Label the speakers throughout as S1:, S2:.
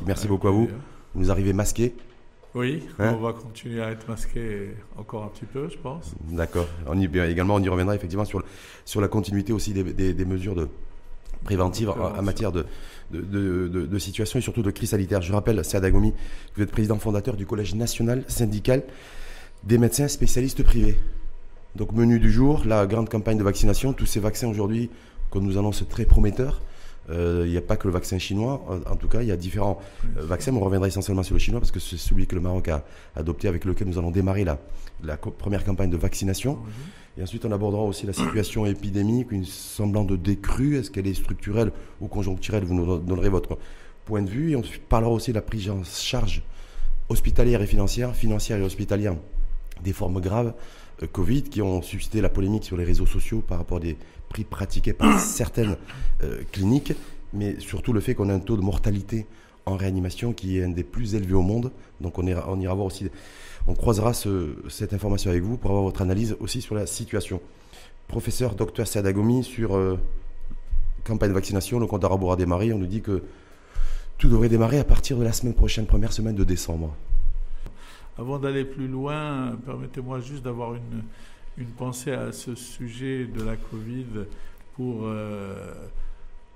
S1: fantastique. Merci beaucoup à vous. Vous nous arrivez masqués.
S2: Oui, hein on va continuer à être masqué encore un petit peu, je pense.
S1: D'accord. également, on y reviendra effectivement sur, sur la continuité aussi des, mesures de préventives en, matière de, de, situation et surtout de crise sanitaire. Je rappelle, Sadagomi, vous êtes président fondateur du Collège national syndical des médecins spécialistes privés. Donc, menu du jour, la grande campagne de vaccination. Tous ces vaccins aujourd'hui qu'on nous annonce très prometteurs. Euh, il n'y a pas que le vaccin chinois. En, tout cas, il y a différents euh, vaccins. On reviendra essentiellement sur le chinois parce que c'est celui que le Maroc a adopté, avec lequel nous allons démarrer la, la première campagne de vaccination. Et ensuite, on abordera aussi la situation épidémique, une semblant de décrue. Est-ce qu'elle est structurelle ou conjoncturelle? Vous nous donnerez votre point de vue. Et on parlera aussi de la prise en charge hospitalière et financière, financière et hospitalière des formes graves euh, Covid qui ont suscité la polémique sur les réseaux sociaux par rapport à des prix pratiqués par certaines euh, cliniques, mais surtout le fait qu'on a un taux de mortalité en réanimation qui est un des plus élevés au monde. Donc on ira, on ira voir aussi, on croisera cette information avec vous pour avoir votre analyse aussi sur la situation. Professeur Dr Sadagomi sur euh, campagne de vaccination, le compte arabe a démarré. On nous dit que tout devrait démarrer à partir de la semaine prochaine, première semaine de décembre.
S2: Avant d'aller plus loin, permettez-moi juste d'avoir une, une pensée à ce sujet de la Covid pour euh,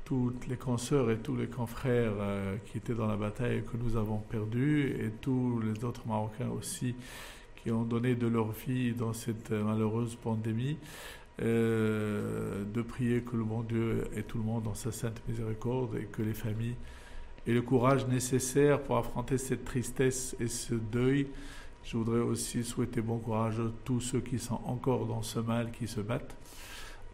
S2: toutes les consoeurs et tous les confrères euh, qui étaient dans la bataille que nous avons perdu et tous les autres Marocains aussi qui ont donné de leur vie dans cette malheureuse pandémie. Euh, de prier que le bon Dieu ait tout le monde dans sa sainte miséricorde et que les familles aient le courage nécessaire pour affronter cette tristesse et ce deuil je voudrais aussi souhaiter bon courage à tous ceux qui sont encore dans ce mal, qui se battent.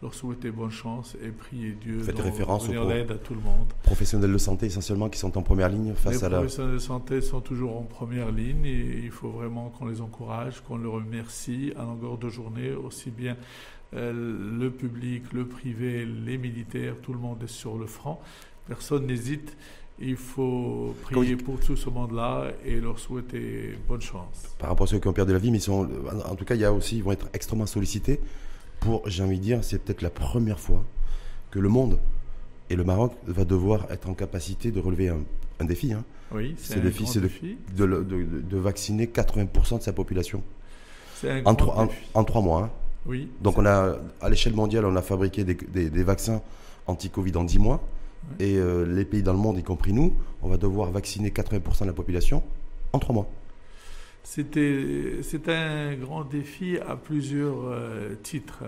S2: Leur souhaiter bonne chance et prier Dieu
S1: Faites référence
S2: aux l'aide à tout le monde.
S1: Professionnels de santé essentiellement qui sont en première ligne face
S2: à
S1: la...
S2: Les professionnels de santé sont toujours en première ligne et il faut vraiment qu'on les encourage, qu'on les remercie à longueur de journée, aussi bien euh, le public, le privé, les militaires, tout le monde est sur le front. Personne n'hésite il faut prier pour tout ce monde-là et leur souhaiter bonne chance.
S1: Par rapport à ceux qui ont perdu la vie, mais sont, en tout cas, il y a aussi, ils vont être extrêmement sollicités pour, j'ai envie de dire, c'est peut-être la première fois que le monde et le Maroc va devoir être en capacité de relever un, défi. Hein.
S2: Oui, c'est le défi, c'est
S1: de, de, vacciner 80% de sa population. En, trois, en, trois mois. Hein.
S2: Oui.
S1: Donc on a, à l'échelle mondiale, on a fabriqué des, des vaccins anti-Covid en 10 mois. Et euh, les pays dans le monde, y compris nous, on va devoir vacciner 80% de la population en trois mois.
S2: C'est un grand défi à plusieurs euh, titres.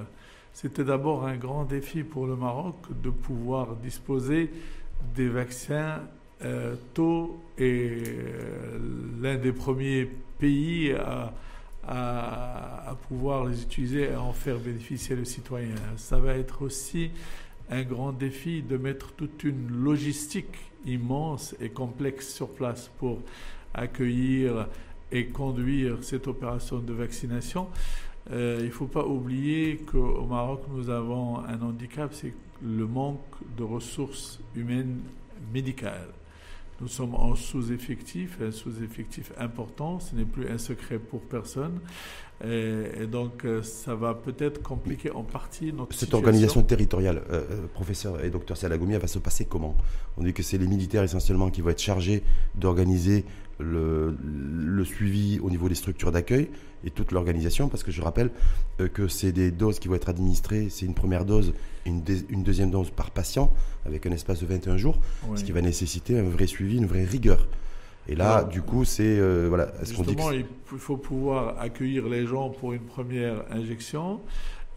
S2: C'était d'abord un grand défi pour le Maroc de pouvoir disposer des vaccins euh, tôt et l'un des premiers pays à, à, à, pouvoir les utiliser et en faire bénéficier le citoyen. Ça va être aussi un grand défi de mettre toute une logistique immense et complexe sur place pour accueillir et conduire cette opération de vaccination. Euh, il ne faut pas oublier qu'au Maroc, nous avons un handicap, c'est le manque de ressources humaines médicales. Nous sommes en sous-effectif, un sous-effectif important, ce n'est plus un secret pour personne. Et, donc, euh, ça va peut-être compliquer en partie notre
S1: Cette organisation territoriale, euh, euh, professeur et docteur Salagoumi, va se passer comment? On dit que c'est les militaires essentiellement qui vont être chargés d'organiser le, suivi au niveau des structures d'accueil et toute l'organisation, parce que je rappelle que c'est des doses qui vont être administrées, c'est une première dose et une, une, deuxième dose par patient, avec un espace de 21 jours, ce qui va nécessiter un vrai suivi, une vraie rigueur. Et là, du coup, c'est euh, voilà.
S2: Justement, il faut pouvoir accueillir les gens pour une première injection,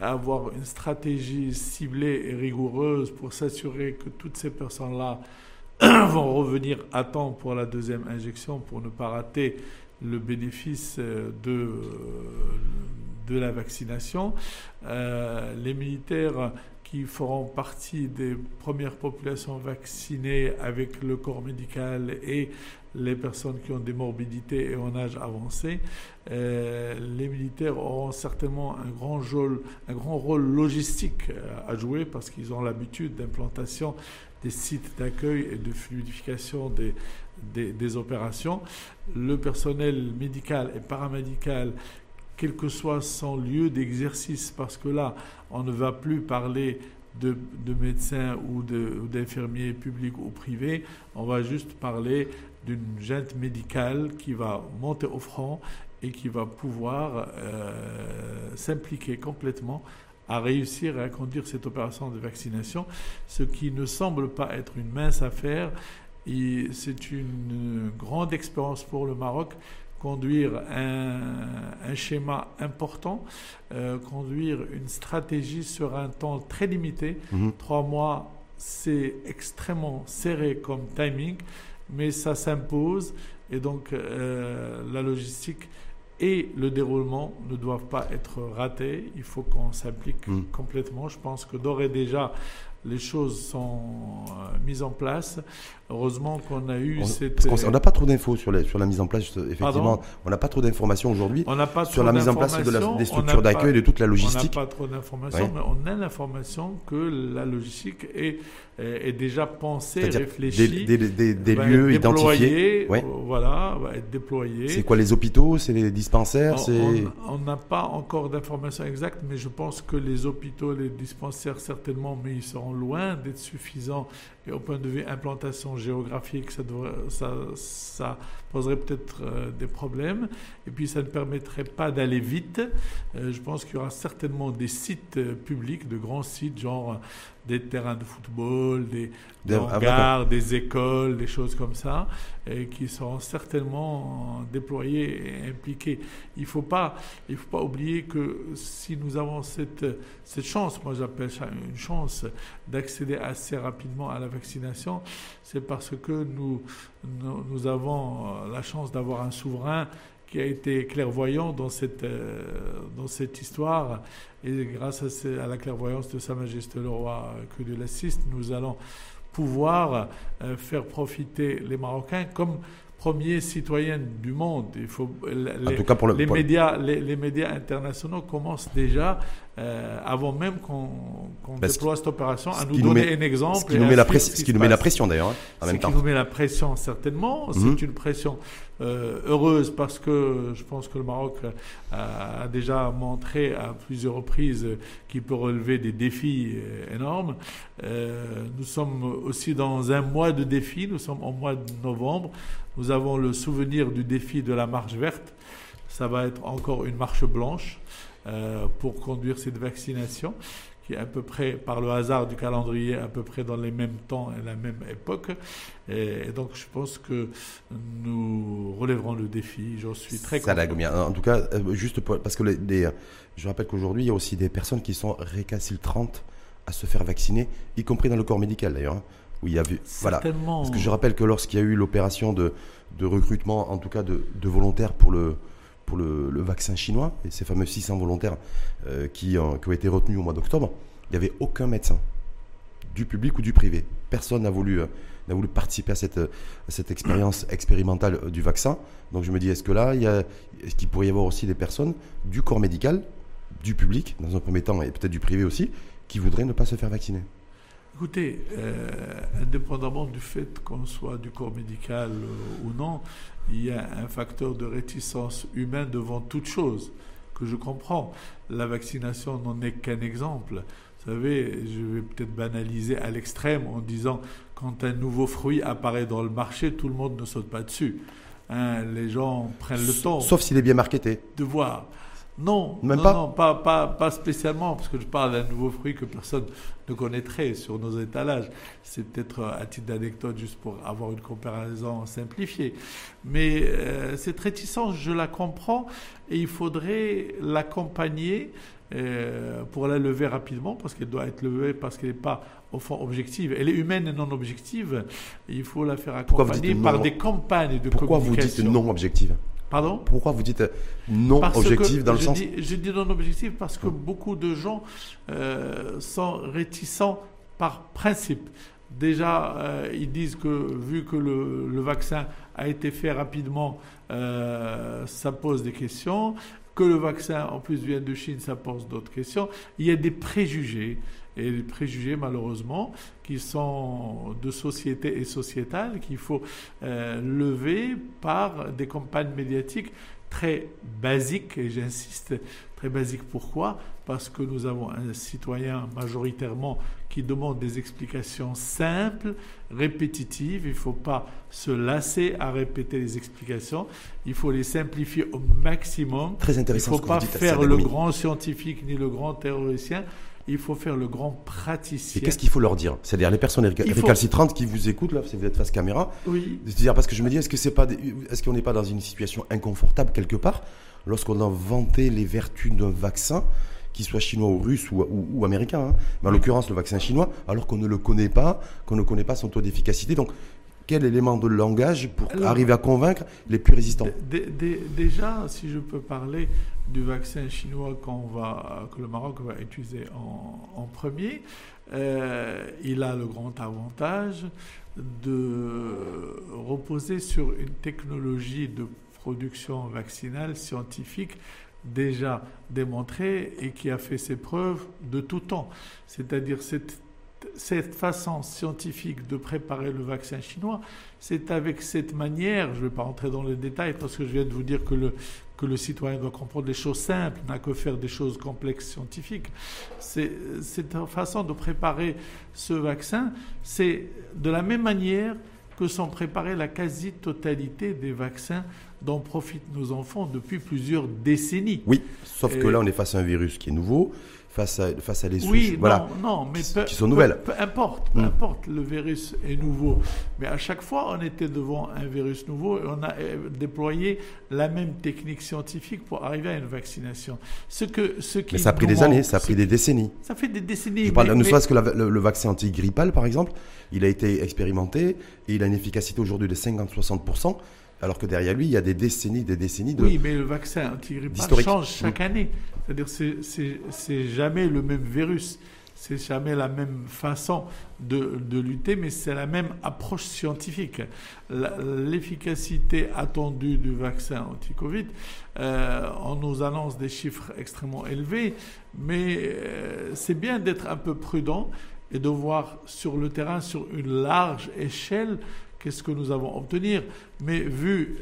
S2: avoir une stratégie ciblée et rigoureuse pour s'assurer que toutes ces personnes-là vont revenir à temps pour la deuxième injection pour ne pas rater le bénéfice euh, de, euh, de la vaccination. les militaires qui feront partie des premières populations vaccinées avec le corps médical et les personnes qui ont des morbidités et en âge avancé. Euh, les militaires auront certainement un grand, rôle, logistique euh, à jouer parce qu'ils ont l'habitude d'implantation des sites d'accueil et de fluidification des, des, opérations. Le personnel médical et paramédical quel que soit son lieu d'exercice, parce que là, on ne va plus parler de, de médecins ou d'infirmiers publics ou privés, on va juste parler d'une junte médicale qui va monter au front et qui va pouvoir s'impliquer complètement à réussir à conduire cette opération de vaccination, ce qui ne semble pas être une mince affaire. C'est une grande expérience pour le Maroc conduire un, schéma important, euh, conduire une stratégie sur un temps très limité. Mhm. Trois mois, c'est extrêmement serré comme timing, mais ça s'impose et donc euh, la logistique et le déroulement ne doivent pas être ratés. Il faut qu'on s'implique mm. complètement. Je pense que d'ores et déjà, les choses sont euh, mises en place. Heureusement qu'on a eu cette.
S1: on n'a pas trop d'infos sur, sur la mise en place, effectivement. on n'a pas trop d'informations aujourd'hui sur la mise en place de des structures d'accueil, de toute la logistique.
S2: On n'a pas trop d'informations, mais on a l'information que la logistique est, est déjà pensée, réfléchie.
S1: Des, des, des lieux identifiés.
S2: Voilà, va être déployée.
S1: C'est quoi les hôpitaux? C'est les dispensaires?
S2: On n'a pas encore d'informations exactes, mais je pense que les hôpitaux, les dispensaires, certainement, mais ils seront loin d'être suffisants et au point de vue implantation géographique, ça, ça, ça poserait peut-être euh, des problèmes. Et puis, ça ne permettrait pas d'aller vite. Euh, je pense qu'il y aura certainement des sites euh, publics, de grands sites, genre des terrains de football, des, des hangars, des écoles, des choses comme ça, et qui seront certainement déployés et impliqués. Il ne faut, pas, il faut pas oublier que si nous avons cette, cette chance, moi j'appelle ça une chance, d'accéder assez rapidement à la vaccination, c'est parce que nous, nous, avons la chance d'avoir un souverain qui a été clairvoyant dans cette, euh, dans cette histoire. Et grâce à, la clairvoyance de Sa Majesté le Roi que de l'assiste, nous allons pouvoir euh, faire profiter les Marocains comme premiers citoyens du monde. Il faut, les, cas pour les, médias, les, médias internationaux commencent déjà euh, avant même qu'on déploie cette opération, à nous donner un exemple.
S1: Ce qui nous met, la, ce qui nous met la pression d'ailleurs, hein, en même
S2: temps. Ce qui nous met la pression certainement. C'est mhm. une pression euh, heureuse parce que je pense que le Maroc a, déjà montré à plusieurs reprises qu'il peut relever des défis euh, énormes. nous sommes aussi dans un mois de défis, nous sommes au mois de novembre. Nous avons le souvenir du défi de la marche verte. Ça va être encore une marche blanche. Euh, pour conduire cette vaccination qui est à peu près, par le hasard du calendrier, à peu près dans les mêmes temps et la même époque. Et, donc, je pense que nous relèverons le défi. J'en suis très content.
S1: En tout cas, euh, juste parce que les, je rappelle qu'aujourd'hui, il y a aussi des personnes qui sont récalcitrantes à se faire vacciner, y compris dans le corps médical d'ailleurs. Hein, où il y a vu, voilà. Parce que je rappelle que lorsqu'il y a eu l'opération de, de recrutement, en tout cas de, de volontaires pour le, pour le, vaccin chinois et ces fameux 600 volontaires euh, qui, ont été retenus au mois d'octobre, il n'y avait aucun médecin, du public ou du privé. Personne n'a voulu, euh, participer à cette, expérience expérimentale euh, du vaccin. Donc je me dis, est-ce que là, est-ce qu'il pourrait y avoir aussi des personnes du corps médical, du public, dans un premier temps, et peut-être du privé aussi, qui voudraient ne pas se faire vacciner?
S2: Écoutez, indépendamment du fait qu'on soit du corps médical ou non, il y a un facteur de réticence humaine devant toute chose que je comprends. La vaccination n'en est qu'un exemple. Vous savez, je vais peut-être banaliser à l'extrême en disant quand un nouveau fruit apparaît dans le marché, tout le monde ne saute pas dessus. Hein, les gens prennent le temps.
S1: Sauf s'il est bien marketé.
S2: De voir. Non, Même non, pas, pas, pas, spécialement, parce que je parle d'un nouveau fruit que personne ne connaîtrait sur nos étalages. C'est peut-être à titre d'anecdote, juste pour avoir une comparaison simplifiée. Mais euh, cette réticence, je la comprends, et il faudrait l'accompagner euh, pour la lever rapidement, parce qu'elle doit être levée, parce qu'elle n'est pas au fond objective. Elle est humaine et non objective. il faut la faire accompagner par des campagnes de
S1: Pourquoi vous dites non objective?
S2: Pardon
S1: Pourquoi vous dites non objectif dans le sens
S2: Je dis non objectif parce que beaucoup de gens euh, sont réticents par principe. Déjà, euh, ils disent que vu que le, vaccin a été fait rapidement, euh, ça pose des questions. Que le vaccin, en plus, vient de Chine, ça pose d'autres questions. Il y a des préjugés et les préjugés malheureusement qui sont de société et sociétale qu'il faut euh, lever par des campagnes médiatiques très basiques et j'insiste Très basique. Pourquoi? Parce que nous avons un citoyen majoritairement qui demande des explications simples, répétitives. Il ne faut pas se lasser à répéter les explications. Il faut les simplifier au maximum.
S1: Très intéressant.
S2: Il ne faut pas faire le grand scientifique ni le grand théoricien il faut faire le grand praticien.
S1: Et qu'est-ce qu'il faut leur dire? C'est-à-dire les personnes récalcitrantes qui vous écoutent, là, si vous êtes face caméra.
S2: Oui.
S1: C'est-à-dire, parce que je me dis, est-ce que c'est pas, est-ce qu'on n'est pas dans une situation inconfortable quelque part lorsqu'on a vanté les vertus d'un vaccin qu'il soit chinois ou russe ou, américain, hein. mais en l'occurrence le vaccin chinois, alors qu'on ne le connaît pas, qu'on ne connaît pas son taux d'efficacité. Donc, quel élément de langage pour arriver à convaincre les plus résistants
S2: Déjà, si je peux parler du vaccin chinois va, que le Maroc va utiliser en, premier, euh, il a le grand avantage de reposer sur une technologie de production vaccinale scientifique déjà démontrée et qui a fait ses preuves de tout temps. C'est-à-dire cette cette façon scientifique de préparer le vaccin chinois, c'est avec cette manière, je ne vais pas rentrer dans les détails parce que je viens de vous dire que le, que le citoyen doit comprendre des choses simples, n'a que faire des choses complexes scientifiques. C'est, cette façon de préparer ce vaccin, c'est de la même manière que sont préparés la quasi-totalité des vaccins dont profitent nos enfants depuis plusieurs décennies.
S1: Oui, sauf que là, on est face à un virus qui est nouveau, face à, face à les souches
S2: oui,
S1: voilà,
S2: non, mais
S1: qui, sont nouvelles.
S2: Peu, importe, peu mm. importe, le virus est nouveau. Mais à chaque fois, on était devant un virus nouveau et on a euh, déployé la même technique scientifique pour arriver à une vaccination. Ce que, ce qui
S1: mais ça a pris des années, ça a pris des décennies.
S2: Ça fait des décennies.
S1: Je parle, ne serait-ce que le, le, vaccin antigrippal, par exemple, il a été expérimenté et il a une efficacité aujourd'hui de 50-60% alors que derrière lui, il y a des décennies, des décennies de.
S2: Oui, mais le vaccin antigrippal change chaque année. C'est-à-dire, c'est jamais le même virus, c'est jamais la même façon de, de lutter, mais c'est la même approche scientifique. L'efficacité attendue du vaccin anti-Covid, euh, on nous annonce des chiffres extrêmement élevés, mais euh, c'est bien d'être un peu prudent et de voir sur le terrain, sur une large échelle, qu'est-ce que nous avons obtenir. Mais vu,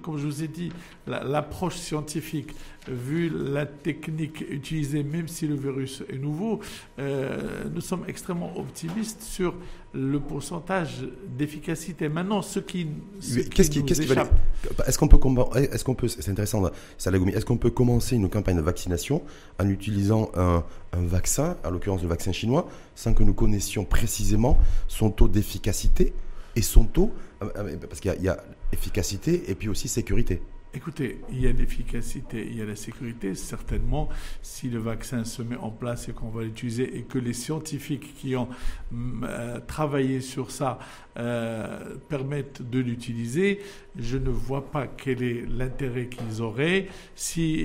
S2: comme je vous ai dit, l'approche scientifique, vu la technique utilisée, même si le virus est nouveau, euh, nous sommes extrêmement optimistes sur le pourcentage d'efficacité. Maintenant, ce qui,
S1: qu'est-ce qui, échappe... Est-ce qu'on peut, est-ce qu'on peut, c'est intéressant, est-ce qu'on peut commencer une campagne de vaccination en utilisant un, un vaccin, en l'occurrence le vaccin chinois, sans que nous connaissions précisément son taux d'efficacité? Et son taux, euh, euh, parce qu'il y, a efficacité et puis aussi sécurité.
S2: Écoutez, il y a l'efficacité, il y a la sécurité. Certainement, si le vaccin se met en place et qu'on va l'utiliser et que les scientifiques qui ont mm, euh, travaillé sur ça permettent de l'utiliser, je ne vois pas quel est l'intérêt qu'ils auraient si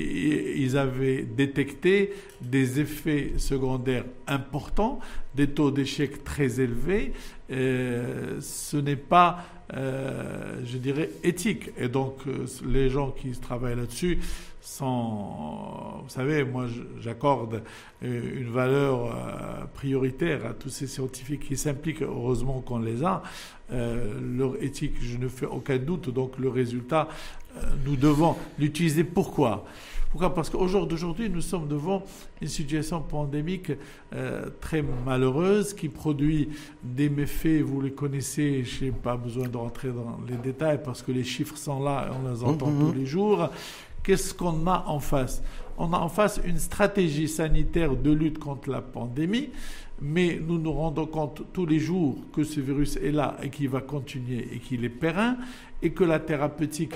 S2: ils avaient détecté des effets secondaires importants, des taux d'échec très élevés euh, ce n'est pas, euh, je dirais, éthique. Et donc, euh, les gens qui travaillent là-dessus sont, vous savez, moi, j'accorde une valeur prioritaire à tous ces scientifiques qui s'impliquent. Heureusement qu'on les a. leur éthique, je ne fais aucun doute. Donc, le résultat, nous devons l'utiliser. Pourquoi? Pourquoi? Parce qu'au jour d'aujourd'hui, nous sommes devant une situation pandémique euh, très malheureuse qui produit des méfaits, vous les connaissez, je n'ai pas besoin de rentrer dans les détails parce que les chiffres sont là et on les entend mmh, mmh. tous les jours. Qu'est-ce qu'on a en face? On a en face une stratégie sanitaire de lutte contre la pandémie, mais nous nous rendons compte tous les jours que ce virus est là et qu'il va continuer et qu'il est périn et que la thérapeutique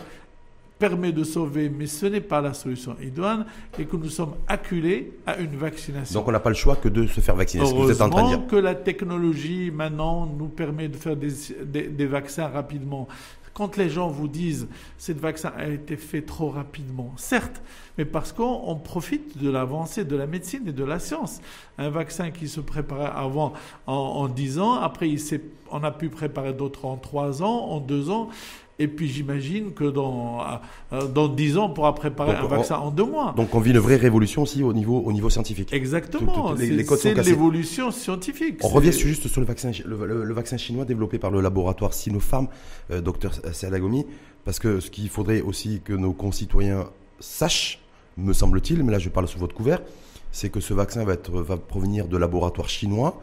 S2: permet de sauver, mais ce n'est pas la solution idoine, et que nous sommes acculés à une vaccination.
S1: Donc on n'a pas le choix que de se faire vacciner,
S2: ce que vous êtes en train de dire. que la technologie maintenant nous permet de faire des, des, vaccins rapidement. Quand les gens vous disent ce vaccin a été fait trop rapidement, certes, mais parce qu'on profite de l'avancée de la médecine et de la science. Un vaccin qui se préparait avant en, en 10 ans, après il on a pu préparer d'autres en 3 ans, en 2 ans. Et puis j'imagine que dans, euh, dans 10 ans, on pourra préparer un vaccin en deux mois.
S1: Donc on vit une vraie révolution aussi au niveau, au niveau scientifique.
S2: Exactement. C'est l'évolution scientifique.
S1: On revient juste sur le vaccin, le, vaccin chinois développé par le laboratoire Sinopharm, euh, docteur Salagomi, parce que ce qu'il faudrait aussi que nos concitoyens sachent, me semble-t-il, mais là je parle sous votre couvert, c'est que ce vaccin va, être, va provenir de laboratoires chinois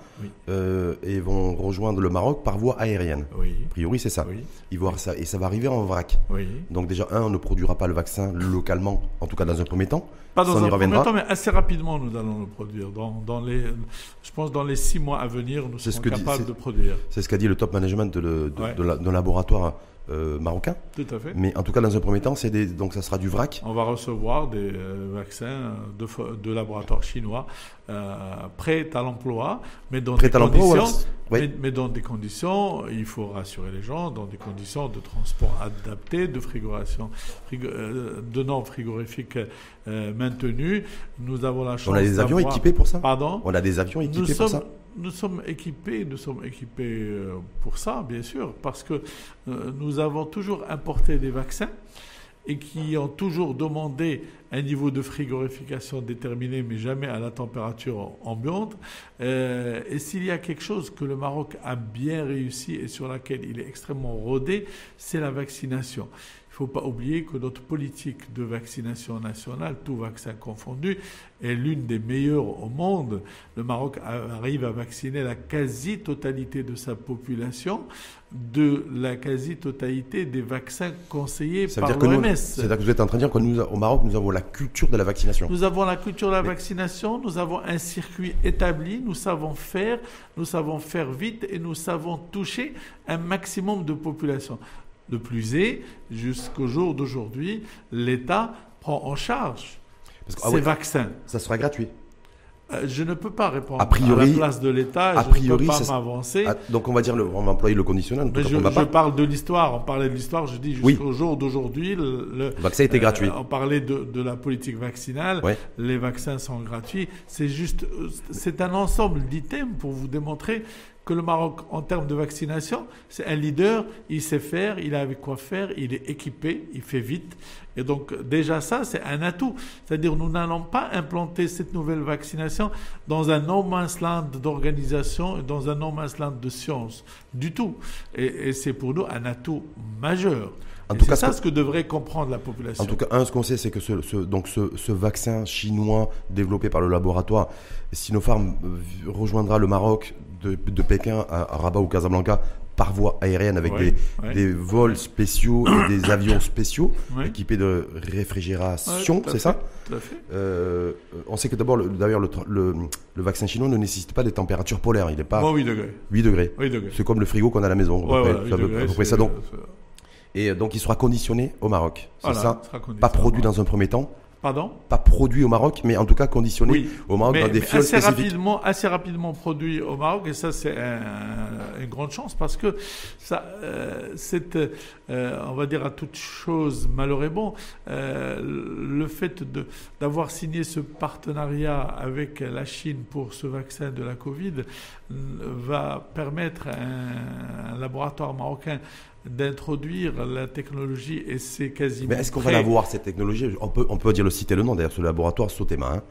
S1: euh, et vont rejoindre le Maroc par voie aérienne.
S2: Oui.
S1: A priori, c'est ça.
S2: Oui.
S1: Ils vont- ça. Et ça va arriver en vrac. Donc déjà, un, on ne produira pas le vaccin localement, en tout cas dans un premier temps.
S2: Pas dans un premier temps, mais assez rapidement, nous allons le produire. Dans, dans les, je pense dans les six mois à venir, nous
S1: ce
S2: serons
S1: que
S2: capables de produire.
S1: C'est ce qu'a dit le top management de, le- de-
S2: Ouais.
S1: de la- d'un laboratoire euh, marocain.
S2: Tout à fait.
S1: Mais en tout cas, dans un premier temps, c'est des, donc ça sera du vrac.
S2: On va recevoir des euh, vaccins de, fo- de laboratoires chinois euh, prêts à l'emploi, mais dans
S1: Prêt
S2: des conditions,
S1: oui.
S2: mais, mais dans des conditions, il faut rassurer les gens, dans des conditions de transport adapté, de frigoration, frigo- euh, de normes frigorifiques euh, maintenues. Nous avons la chance.
S1: On a des avions équipés pour ça?
S2: Pardon?
S1: On a des avions
S2: Nous
S1: équipés pour
S2: sommes,
S1: ça?
S2: Nous sommes équipés, nous sommes équipés euh, pour ça, bien sûr, parce que euh, nous avons toujours importé des vaccins et qui ont toujours demandé un niveau de frigorification déterminé, mais jamais à la température ambiante. Euh, et s'il y a quelque chose que le Maroc a bien réussi et sur laquelle il est extrêmement rodé, c'est la vaccination. Il ne faut pas oublier que notre politique de vaccination nationale, tout vaccin confondu, est l'une des meilleures au monde. Le Maroc arrive à vacciner la quasi-totalité de sa population de la quasi-totalité des vaccins conseillés
S1: Ça veut
S2: par l'OMS.
S1: c'est-à-dire que vous êtes en train de dire que nous, au Maroc, nous avons la culture de la vaccination.
S2: Nous avons la culture de la
S1: Mais-
S2: vaccination, nous avons un circuit établi, nous savons faire, nous savons faire vite et nous savons toucher un maximum de population. De plus est, jusqu'au jour d'aujourd'hui, l'État prend en charge
S1: Parce que, ah
S2: ces
S1: ouais,
S2: vaccins.
S1: ça sera gratuit.
S2: Euh, Je ne peux pas répondre
S1: A priori-
S2: à la place de l'État,
S1: a
S2: je
S1: priori,
S2: ne peux pas
S1: ça-
S2: m'avancer.
S1: Ah, donc on va dire, le, on va employer le conditionnel.
S2: Mais je,
S1: on va
S2: je
S1: pas-
S2: parle de l'histoire, on parlait de l'histoire, je dis
S1: Oui.
S2: jusqu'au jour d'aujourd'hui, le, le-
S1: vaccin était
S2: euh,
S1: gratuit.
S2: on parlait de, de la politique vaccinale,
S1: Ouais.
S2: les vaccins sont gratuits. C'est juste, euh, c'est un ensemble d'items pour vous démontrer que le Maroc, en termes de vaccination, c'est un leader, il sait faire, il a avec quoi faire, il est équipé, il fait vite. Et donc déjà ça, c'est un atout. C'est-à-dire nous n'allons pas implanter cette nouvelle vaccination dans un no man's land d'organisation, dans un no man's de science, du tout. Et c'est pour nous un atout majeur.
S1: En
S2: Et
S1: tout
S2: c'est
S1: cas,
S2: ça
S1: ce
S2: que devrait comprendre la population.
S1: En tout cas, un, ce qu'on sait, c'est que ce, ce- donc ce, ce vaccin chinois développé par le laboratoire Sinopharm euh, rejoindra le Maroc de, de Pékin à, à Rabat ou Casablanca par voie aérienne avec
S2: Ouais,
S1: des,
S2: ouais.
S1: des vols spéciaux et des avions spéciaux
S2: Ouais.
S1: équipés de réfrigération, c'est ça
S2: Tout à fait.
S1: Euh, On sait que d'abord, le- d'ailleurs, le, le, le vaccin chinois ne nécessite pas des températures polaires, il n'est pas
S2: Bon, 8 degrés.
S1: 8 degrés.
S2: 8 degrés.
S1: C'est comme le frigo qu'on a à la maison. à peu près.
S2: voilà,
S1: C'est
S2: 8
S1: à peu-
S2: degrés,
S1: à peu près
S2: c'est-
S1: ça. Donc, et donc, il sera conditionné au Maroc. C'est
S2: voilà,
S1: ça. Pas produit dans un premier temps,
S2: Pardon
S1: pas produit au Maroc, mais en tout cas conditionné
S2: Oui.
S1: au Maroc
S2: mais,
S1: dans des fioles
S2: assez
S1: spécifiques.
S2: rapidement, assez rapidement produit au Maroc, et ça c'est un- une grande chance parce que ça, euh, c'est, euh, on va dire à toute chose malheur est bon, euh, le fait de d'avoir signé ce partenariat avec la Chine pour ce vaccin de la Covid va permettre à un, un laboratoire marocain d'introduire la technologie et c'est quasiment.
S1: Mais est-ce qu'on va
S2: prêt.
S1: l'avoir cette technologie? On peut, on peut dire le citer le nom d'ailleurs, ce laboratoire Sotema, hein,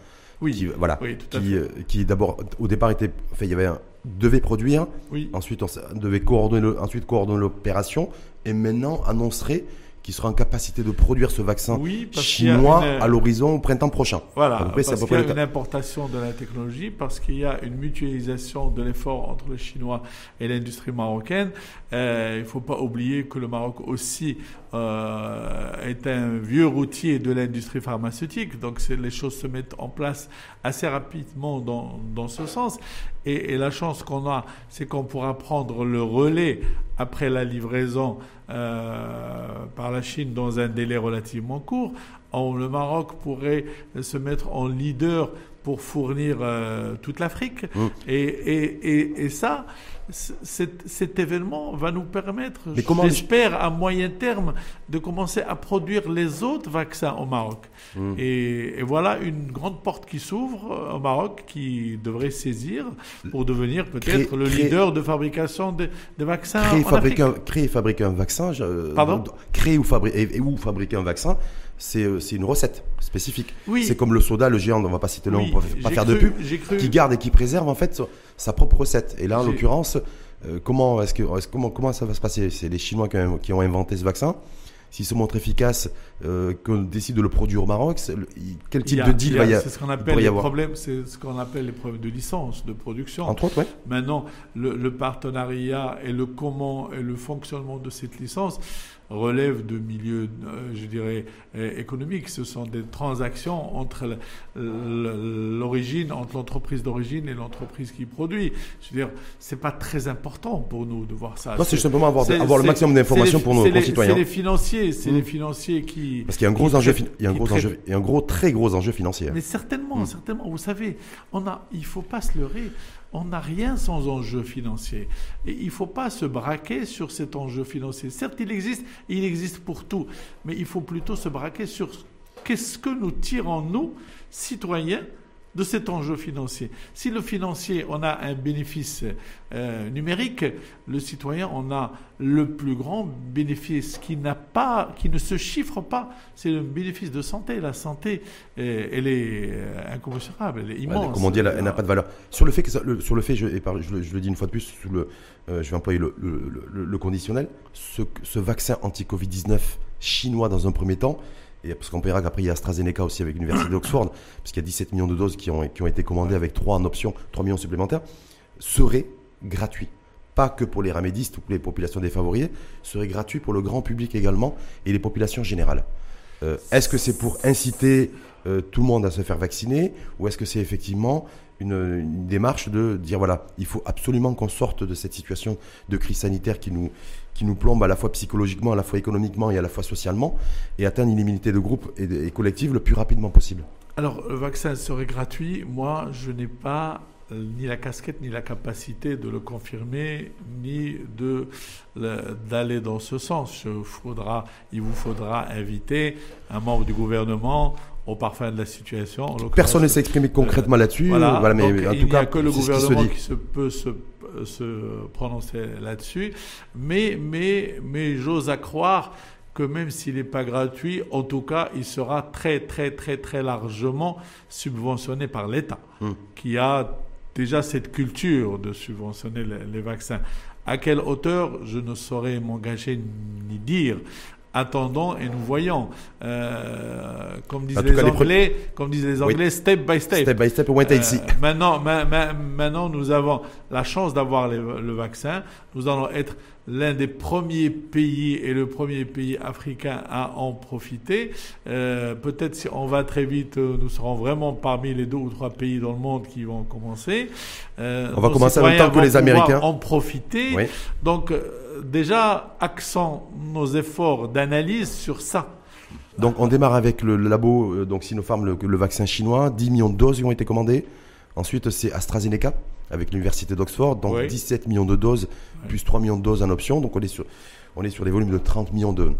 S2: Oui,
S1: qui, voilà,
S2: oui, tout à
S1: qui,
S2: fait.
S1: euh, qui d'abord au départ était, enfin il y avait un, devait produire,
S2: Oui.
S1: ensuite on devait coordonner, le- ensuite coordonner l'opération, et maintenant annoncerait qu'il sera en capacité de produire ce vaccin
S2: Oui,
S1: chinois
S2: une-
S1: à l'horizon au printemps prochain.
S2: Voilà,
S1: À peu près,
S2: parce qu'il y a une importation de la technologie, parce qu'il y a une mutualisation de l'effort entre les Chinois et l'industrie marocaine. Euh, il ne faut pas oublier que le Maroc aussi euh, est un vieux routier de l'industrie pharmaceutique, donc les choses se mettent en place assez rapidement dans, dans ce sens. Et, et la chance qu'on a, c'est qu'on pourra prendre le relais après la livraison euh, par la Chine dans un délai relativement court. Le Maroc pourrait se mettre en leader pour fournir euh, toute l'Afrique.
S1: Mm.
S2: Et, et, et, et ça, cet, cet événement va nous permettre, j'espère, à moyen terme, de commencer à produire les autres vaccins au Maroc.
S1: Mm.
S2: Et, et voilà une grande porte qui s'ouvre euh, au Maroc qui devrait saisir pour devenir peut-être le
S1: créer-
S2: leader de fabrication des, des vaccins
S1: Créer,
S2: en
S1: fabriquer
S2: Afrique.
S1: un, créer et fabriquer un vaccin, je- euh,
S2: Pardon
S1: créer ou, fabri- et, et ou fabriquer un vaccin, c'est euh, c'est une recette spécifique.
S2: Oui.
S1: C'est comme le soda, le géant, on va pas citer le nom, on va pas faire de pub,
S2: cru-
S1: qui garde et qui préserve en fait sa- propre recette. Et là, en l'occurrence, euh, comment que comment comment ça va se passer? C'est les Chinois qui ont, qui ont inventé ce vaccin. s'il se montre efficace, euh, qu'on décide de le produire au Maroc, quel type de deal va y,
S2: C'est ce qu'on appelle les problèmes, c'est ce qu'on appelle les problèmes de licence, de production.
S1: Entre autres, oui.
S2: Maintenant, le, le, partenariat et le comment et le fonctionnement de cette licence relève de milieux, euh, je dirais, euh, économiques. Ce sont des transactions entre l'origine, entre l'entreprise d'origine et l'entreprise qui produit. Je veux dire, c'est pas très important pour nous de voir ça.
S1: Non, c'est simplement avoir, avoir le maximum d'informations pour nos concitoyens.
S2: C'est les financiers, c'est les mmh. financiers qui.
S1: Parce qu'il y a un gros enjeu, il y a un gros enjeu, et un gros, très gros enjeu financier.
S2: Mais certainement, mmh. certainement. Vous savez, on a, il faut pas se leurrer on n'a rien sans enjeu financier. Et il ne faut pas se braquer sur cet enjeu financier. Certes, il existe, il existe pour tout, mais il faut plutôt se braquer sur qu'est-ce que nous tirons, nous, citoyens, de cet enjeu financier. Si le financier, on a un bénéfice euh, numérique, le citoyen, on a le plus grand bénéfice qui n'a pas, qui ne se chiffre pas, c'est le bénéfice de santé. La santé, euh, elle est euh, incommensurable, elle est immense.
S1: comme on dit, elle n'a pas de valeur. Sur le fait, que sur le fait, je, je, le, dis une fois de plus, sous le, je vais employer le, le conditionnel, ce, ce vaccin anti-Covid-19 chinois dans un premier temps, parce qu'on paiera qu'après il y a AstraZeneca aussi avec l'université d'Oxford, puisqu'il y a 17 millions de doses qui ont, qui ont été commandées avec 3 en option, 3 millions supplémentaires, serait gratuit. Pas que pour les ramédistes ou pour les populations défavorisées, serait gratuit pour le grand public également et les populations générales. Euh, est-ce que c'est pour inciter euh, tout le monde à se faire vacciner ou est-ce que c'est effectivement une, démarche de dire voilà, il faut absolument qu'on sorte de cette situation de crise sanitaire qui nous, qui nous plombe à la fois psychologiquement, à la fois économiquement et à la fois socialement, et atteindre une immunité de groupe et, collective le plus rapidement possible
S2: Alors, le vaccin serait gratuit. Moi, je n'ai pas euh, ni la casquette, ni la capacité de le confirmer, ni de d'aller dans ce sens. Il vous faudra inviter un membre du gouvernement au parfum de la situation.
S1: Personne ne s'est exprimé concrètement là-dessus.
S2: Voilà, mais en tout il n'y a que le gouvernement qui, se peut se, se prononcer là-dessus. Mais, mais, mais j'ose à croire que même s'il n'est pas gratuit, en tout cas, il sera très, très, très, très largement subventionné par l'État, hmm. qui a déjà cette culture de subventionner les vaccins. À quelle hauteur, je ne saurais m'engager ni dire attendons et nous voyons. Euh, comme disent les Anglais, comme disent les Anglais, step by step.
S1: Step by step, euh,
S2: maintenant, maintenant, nous avons la chance d'avoir le vaccin. Nous allons être l'un des premiers pays et le premier pays africain à en profiter. Euh, peut-être si on va très vite, euh, nous serons vraiment parmi les deux ou trois pays dans le monde qui vont commencer.
S1: Euh, on va commencer en même temps que les Américains.
S2: En profiter. Donc déjà, accent nos efforts d'analyse sur ça.
S1: Donc on démarre avec le, labo, donc Sinopharm, le, le, vaccin chinois. 10 millions de doses ont été commandées. Ensuite, c'est AstraZeneca avec l'université d'Oxford, donc 17 millions de doses, plus 3 millions de doses en option. Donc on est sur, on est sur des volumes de 30 millions de,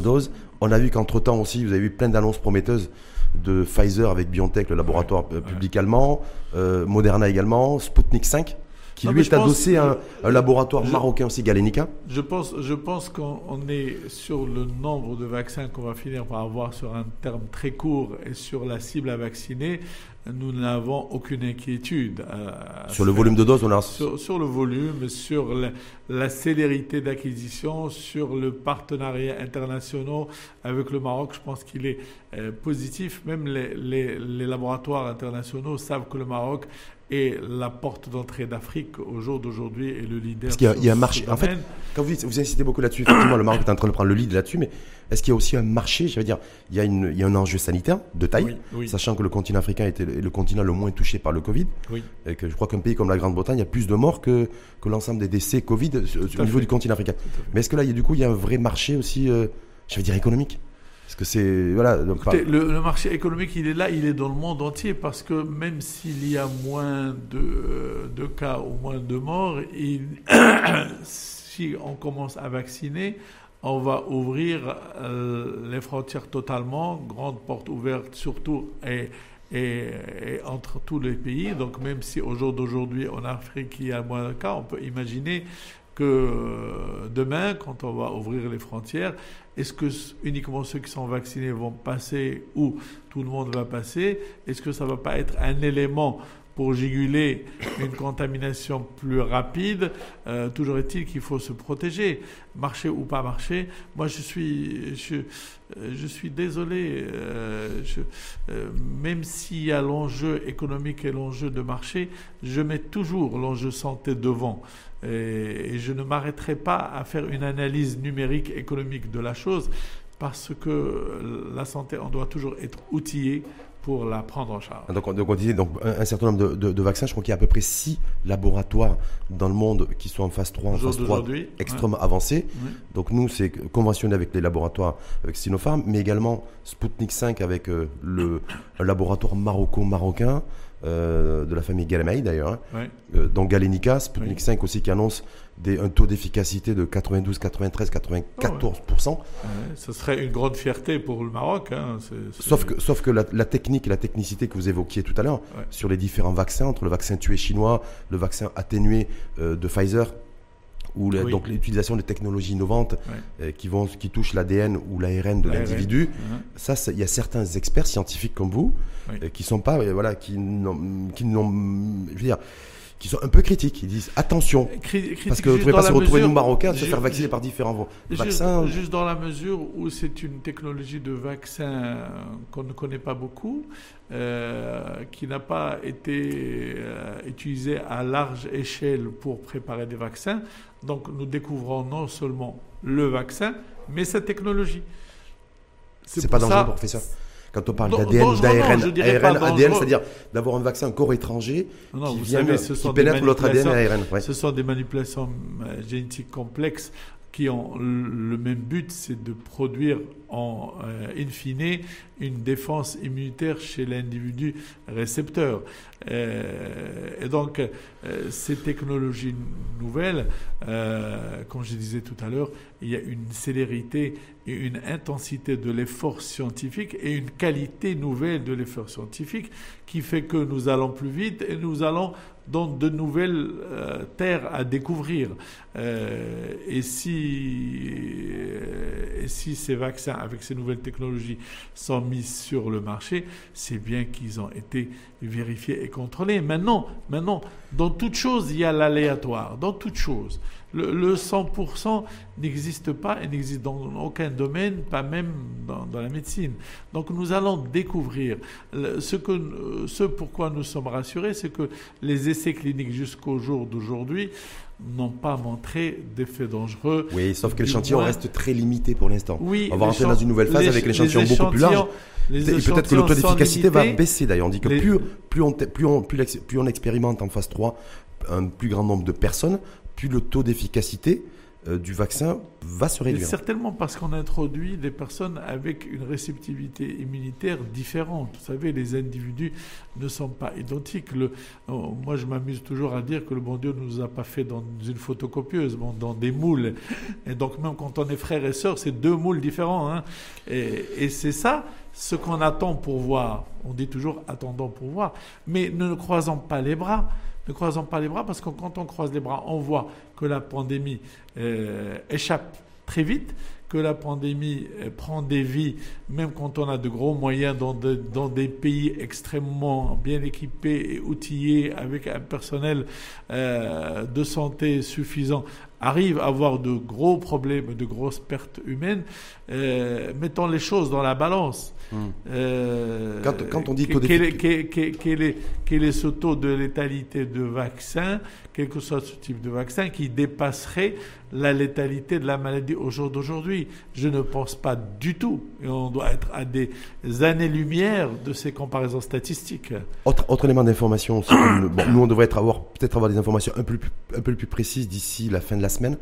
S1: doses. On a vu qu'entre-temps aussi, vous avez eu plein d'annonces prometteuses de Pfizer avec BioNTech, le laboratoire euh, public allemand, euh, Moderna également, Sputnik 5 qui lui est adossé à un, laboratoire marocain aussi, Galenica.
S2: Je pense, je pense qu'on est sur le nombre de vaccins qu'on va finir par avoir sur un terme très court et sur la cible à vacciner nous n'avons aucune inquiétude.
S1: Euh, sur le volume de doses, on a...
S2: Sur, le volume, sur la, célérité d'acquisition, sur le partenariat international avec le Maroc, je pense qu'il est euh, positif. Même les, les, laboratoires internationaux savent que le Maroc est la porte d'entrée d'Afrique au jour d'aujourd'hui et le leader.
S1: Parce qu'il y, a un marché. En fait, quand vous, vous insistez beaucoup là-dessus, effectivement, le Maroc est en train de prendre le lead là-dessus, mais est-ce qu'il y a aussi un marché? Je veux dire, il y, a une, il y a un enjeu sanitaire de taille, sachant que le continent africain était le, continent le moins touché par le Covid. Et que je crois qu'un pays comme la Grande-Bretagne a plus de morts que, que l'ensemble des décès Covid au niveau du continent africain. Mais est-ce que là, il y a, du coup, il y a un vrai marché aussi, euh, je veux dire, économique? Est-ce que c'est voilà
S2: le, marché économique il est là, il est dans le monde entier parce que même s'il y a moins de, de cas ou moins de morts, il, si on commence à vacciner, on va ouvrir euh, les frontières totalement, grande porte ouverte surtout et, et, entre tous les pays. Donc même si au jour d'aujourd'hui en Afrique il y a moins de cas, on peut imaginer que euh, demain, quand on va ouvrir les frontières, est-ce que uniquement ceux qui sont vaccinés vont passer ou tout le monde va passer? Est-ce que ça ne va pas être un élément pour juguler une contamination plus rapide. Euh, toujours est-il qu'il faut se protéger, marcher ou pas marcher. Moi, je suis, je, euh, je suis désolé, euh, même s'il y a l'enjeu économique et l'enjeu de marché, je mets toujours l'enjeu santé devant. Et, et je ne m'arrêterai pas à faire une analyse numérique économique de la chose parce que la santé, on doit toujours être outillé pour la prendre en charge.
S1: Donc, on disait donc, un, certain nombre de, vaccins, je crois qu'il y a à peu près six laboratoires dans le monde qui sont en phase 3, en phase 3 extrêmement avancés. Donc nous, c'est conventionné avec les laboratoires, avec Sinopharm, mais également Sputnik 5 avec euh, le laboratoire maroco-marocain. Euh, de la famille Galemay d'ailleurs, hein. euh, donc Galenica, Sputnik 5 aussi qui annonce des, un taux d'efficacité de 92, 93, 94%.
S2: ce serait une grande fierté pour le Maroc. Hein.
S1: Sauf que, sauf que la, technique et la technicité que vous évoquiez tout à l'heure sur les différents vaccins, entre le vaccin tué chinois, le vaccin atténué euh, de Pfizer, ou donc l'utilisation des technologies innovantes euh, qui vont qui touchent l'ADN ou l'ARN de l'individu. Uh-huh. Ça, il y a certains experts scientifiques comme vous euh, qui sont pas euh, voilà qui n'ont je veux dire qui sont un peu critiques. Ils disent attention, parce que vous ne pouvez pas se retrouver nous Marocains se faire vacciner par différents vaccins.
S2: Juste dans la mesure où c'est une technologie de vaccin qu'on ne connaît pas beaucoup, euh, qui n'a pas été euh, utilisée à large échelle pour préparer des vaccins. Donc nous découvrons non seulement le vaccin, mais sa technologie.
S1: C'est pas dangereux, professeur quand on parle d'ADN, d'ARN, ADN, c'est-à-dire d'avoir un vaccin corps étranger qui, vient, qui pénètre l'autre ADN et ARN.
S2: Ce sont des manipulations euh, génétiques complexes qui ont le même but, c'est de produire en euh, in fine une défense immunitaire chez l'individu récepteur. Euh, et donc, euh, ces technologies nouvelles, comme je disais tout à l'heure, il y a une célérité et une intensité de l'effort scientifique et une qualité nouvelle de l'effort scientifique qui fait que nous allons plus vite et nous allons dans de nouvelles euh, terres à découvrir. Euh, et, si, euh, si ces vaccins, avec ces nouvelles technologies, sont mis sur le marché, c'est bien qu'ils ont été vérifiés et contrôlés. Maintenant, maintenant dans toute chose, il y a l'aléatoire. Dans toute chose. Le, 100% n'existe pas et n'existe dans aucun domaine, pas même dans, la médecine. Donc nous allons découvrir. Que, ce pourquoi nous sommes rassurés, c'est que les essais cliniques jusqu'au jour d'aujourd'hui n'ont pas montré d'effets dangereux.
S1: Oui, sauf que l'échantillon reste très limité pour l'instant. Oui, on va rentrer dans une nouvelle phase avec l'échantillon beaucoup plus large. Et peut-être que le taux d'efficacité va baisser d'ailleurs. On dit que plus, plus, on, plus, on, plus on expérimente en phase 3 un plus grand nombre de personnes, plus le taux d'efficacité du vaccin va se réduire.
S2: certainement parce qu'on introduit des personnes avec une réceptivité immunitaire différente. Vous savez, les individus ne sont pas identiques. Le, oh, moi, je m'amuse toujours à dire que le bon Dieu ne nous a pas fait dans une photocopieuse, dans des moules. Et donc, même quand on est frère et sœur, c'est deux moules différents. Hein. Et, et c'est ça ce qu'on attend pour voir. On dit toujours attendons pour voir. Mais ne croisons pas les bras ne croisons pas les bras parce que quand on croise les bras, on voit que la pandémie euh, échappe très vite, que la pandémie euh, prend des vies, même quand on a de gros moyens dans, des pays extrêmement bien équipés et outillés, avec un personnel euh, de santé suffisant, arrive à avoir de gros problèmes, de grosses pertes humaines, mettons les choses dans la balance.
S1: Euh, quand, on dit
S2: taux quel, est, quel, est, quel est ce taux de létalité de vaccin, quel que soit ce type de vaccin, qui dépasserait la létalité de la maladie au jour d'aujourd'hui Je ne pense pas du tout. Et on doit être à des années-lumière de ces comparaisons statistiques.
S1: Autre, autre élément d'information, nous on devrait avoir peut-être avoir des informations un peu, un peu plus précises d'ici la fin de la semaine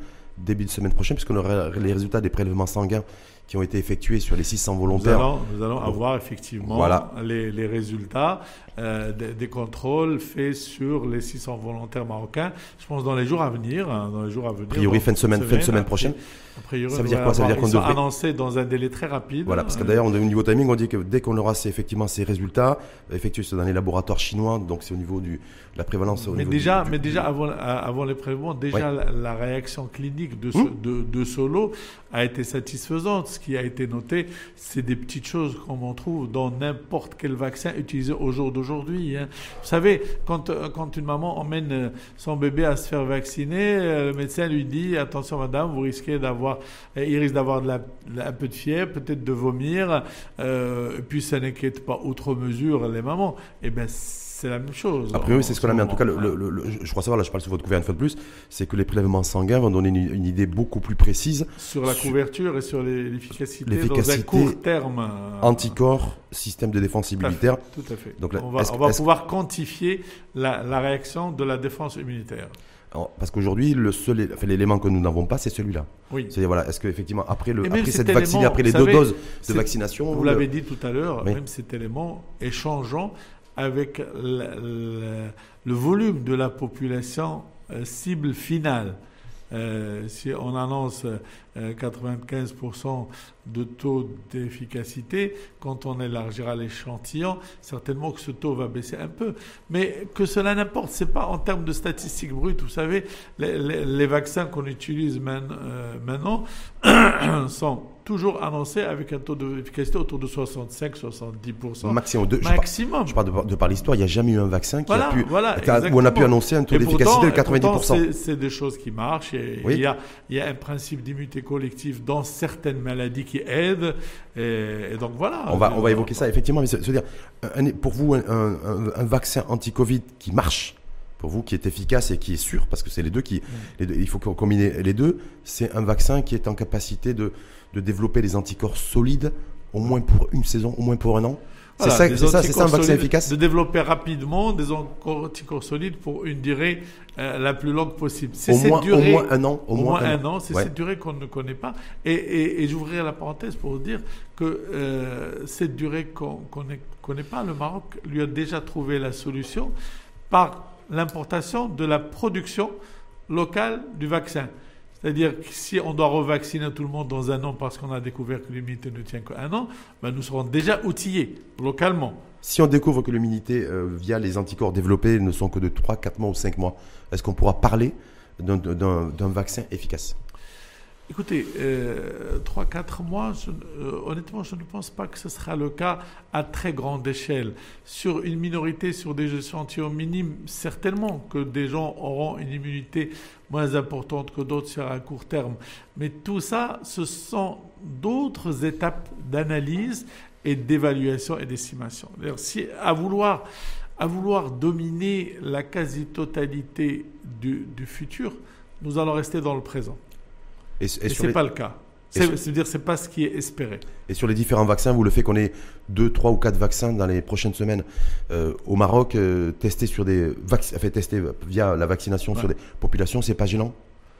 S1: début de semaine prochaine, puisqu'on aura les résultats des prélèvements sanguins qui ont été effectués sur les 600 volontaires.
S2: Nous allons, avoir effectivement les, les, résultats euh, des, contrôles faits sur les 600 volontaires marocains. Je pense dans les jours à venir, hein, dans les jours à venir. A
S1: priori fin de semaine, fin de semaine prochaine. Priori, ça veut dire quoi? Ça veut dire
S2: qu'on devrait annoncer dans un délai très rapide.
S1: Voilà, parce que d'ailleurs, au niveau timing, on dit que dès qu'on aura effectivement ces résultats effectués dans les laboratoires chinois, donc c'est au niveau du la prévalence.
S2: mais déjà, mais déjà avant, avant les prélèvements, déjà la, réaction clinique diagnostic de, ce, hmm. de, de, Solo a été satisfaisante. Qui a été noté, c'est des petites choses comme on trouve dans n'importe quel vaccin utilisé au jour d'aujourd'hui. Hein. Vous savez, quand, quand une maman emmène son bébé à se faire vacciner, le médecin lui dit attention madame, vous risquez d'avoir, il risque d'avoir un peu de fièvre, peut-être de vomir, euh, puis ça n'inquiète pas outre mesure les mamans. Eh bien, c'est la même chose.
S1: A priori, c'est ce qu'on a mis. En tout cas, le, je crois savoir, là je parle sur votre couverture une fois de plus, c'est que les prélèvements sanguins vont donner une, idée beaucoup plus précise.
S2: Sur la couverture et sur l'efficacité dans un court terme.
S1: Anticorps, système de défense immunitaire.
S2: Tout à fait. Donc, on va, on va pouvoir quantifier la, la réaction de la défense immunitaire.
S1: Parce qu'aujourd'hui, le seul, l'élément que nous n'avons pas, c'est celui-là. Oui. C'est voilà, est-ce qu'effectivement après le, après cette vaccine, après les deux doses de vaccination,
S2: vous l'avez dit tout à l'heure, même cet élément est changeant avec le, volume de la population euh, cible finale. Euh, si on annonce 95% euh, de taux d'efficacité, quand on élargira l'échantillon, certainement que ce taux va baisser un peu. Mais que cela n'importe, c'est pas en termes de statistiques brutes. Vous savez, les, vaccins qu'on utilise maintenant sont toujours annoncé avec un taux d'efficacité autour de 65-70%.
S1: Maximum. De, Maximum. Je parle, de, par l'histoire, il n'y a jamais eu un vaccin qui a pu, où on a pu annoncer un taux d'efficacité de 90%.
S2: C'est des choses qui marchent. Et il, y a, il, y a, un principe d'immunité collective dans certaines maladies qui aident. Et, donc voilà.
S1: On va, on va évoquer ça, effectivement. Mais se, dire, pour vous, un, un vaccin anti-Covid qui marche, pour vous, qui est efficace et qui est sûr, parce que c'est les deux qui, il faut combiner les deux, c'est un vaccin qui est en capacité de, de développer des anticorps solides, au moins pour une saison, au moins pour un an. c'est ça, c'est ça, un vaccin efficace.
S2: De développer rapidement des anticorps solides pour une durée euh, la plus longue possible.
S1: C'est cette moins, durée, au moins un an.
S2: Au, moins, un an. C'est cette durée qu'on ne connaît pas. Et, et, et j'ouvrirai la parenthèse pour vous dire que euh, cette durée qu'on ne connaît pas, le Maroc lui a déjà trouvé la solution par l'importation de la production locale du vaccin. C'est-à-dire que si on doit revacciner tout le monde dans un an parce qu'on a découvert que l'immunité ne tient qu'un an, ben nous serons déjà outillés localement.
S1: Si on découvre que l'immunité euh, via les anticorps développés ne sont que de 3, 4 mois ou 5 mois, est-ce qu'on pourra parler d'un vaccin efficace?
S2: Écoutez, euh, 3-4 mois, euh, honnêtement, je ne pense pas que ce sera le cas à très grande échelle. Sur une minorité, sur des échantillons minimes, certainement que des gens auront une immunité moins importante que d'autres sur un court terme. Mais tout ça, ce sont d'autres étapes d'analyse et d'évaluation et d'estimation. Si à vouloir, à vouloir dominer la quasi-totalité du, du futur, nous allons rester dans le présent. Et, ce n'est pas le cas. C'est-à-dire, c'est pas ce qui est espéré.
S1: Et sur les différents vaccins, vous le fait qu'on ait deux, trois ou quatre vaccins dans les prochaines semaines euh, au Maroc, euh, testés sur des tester via la vaccination sur des populations, c'est pas gênant?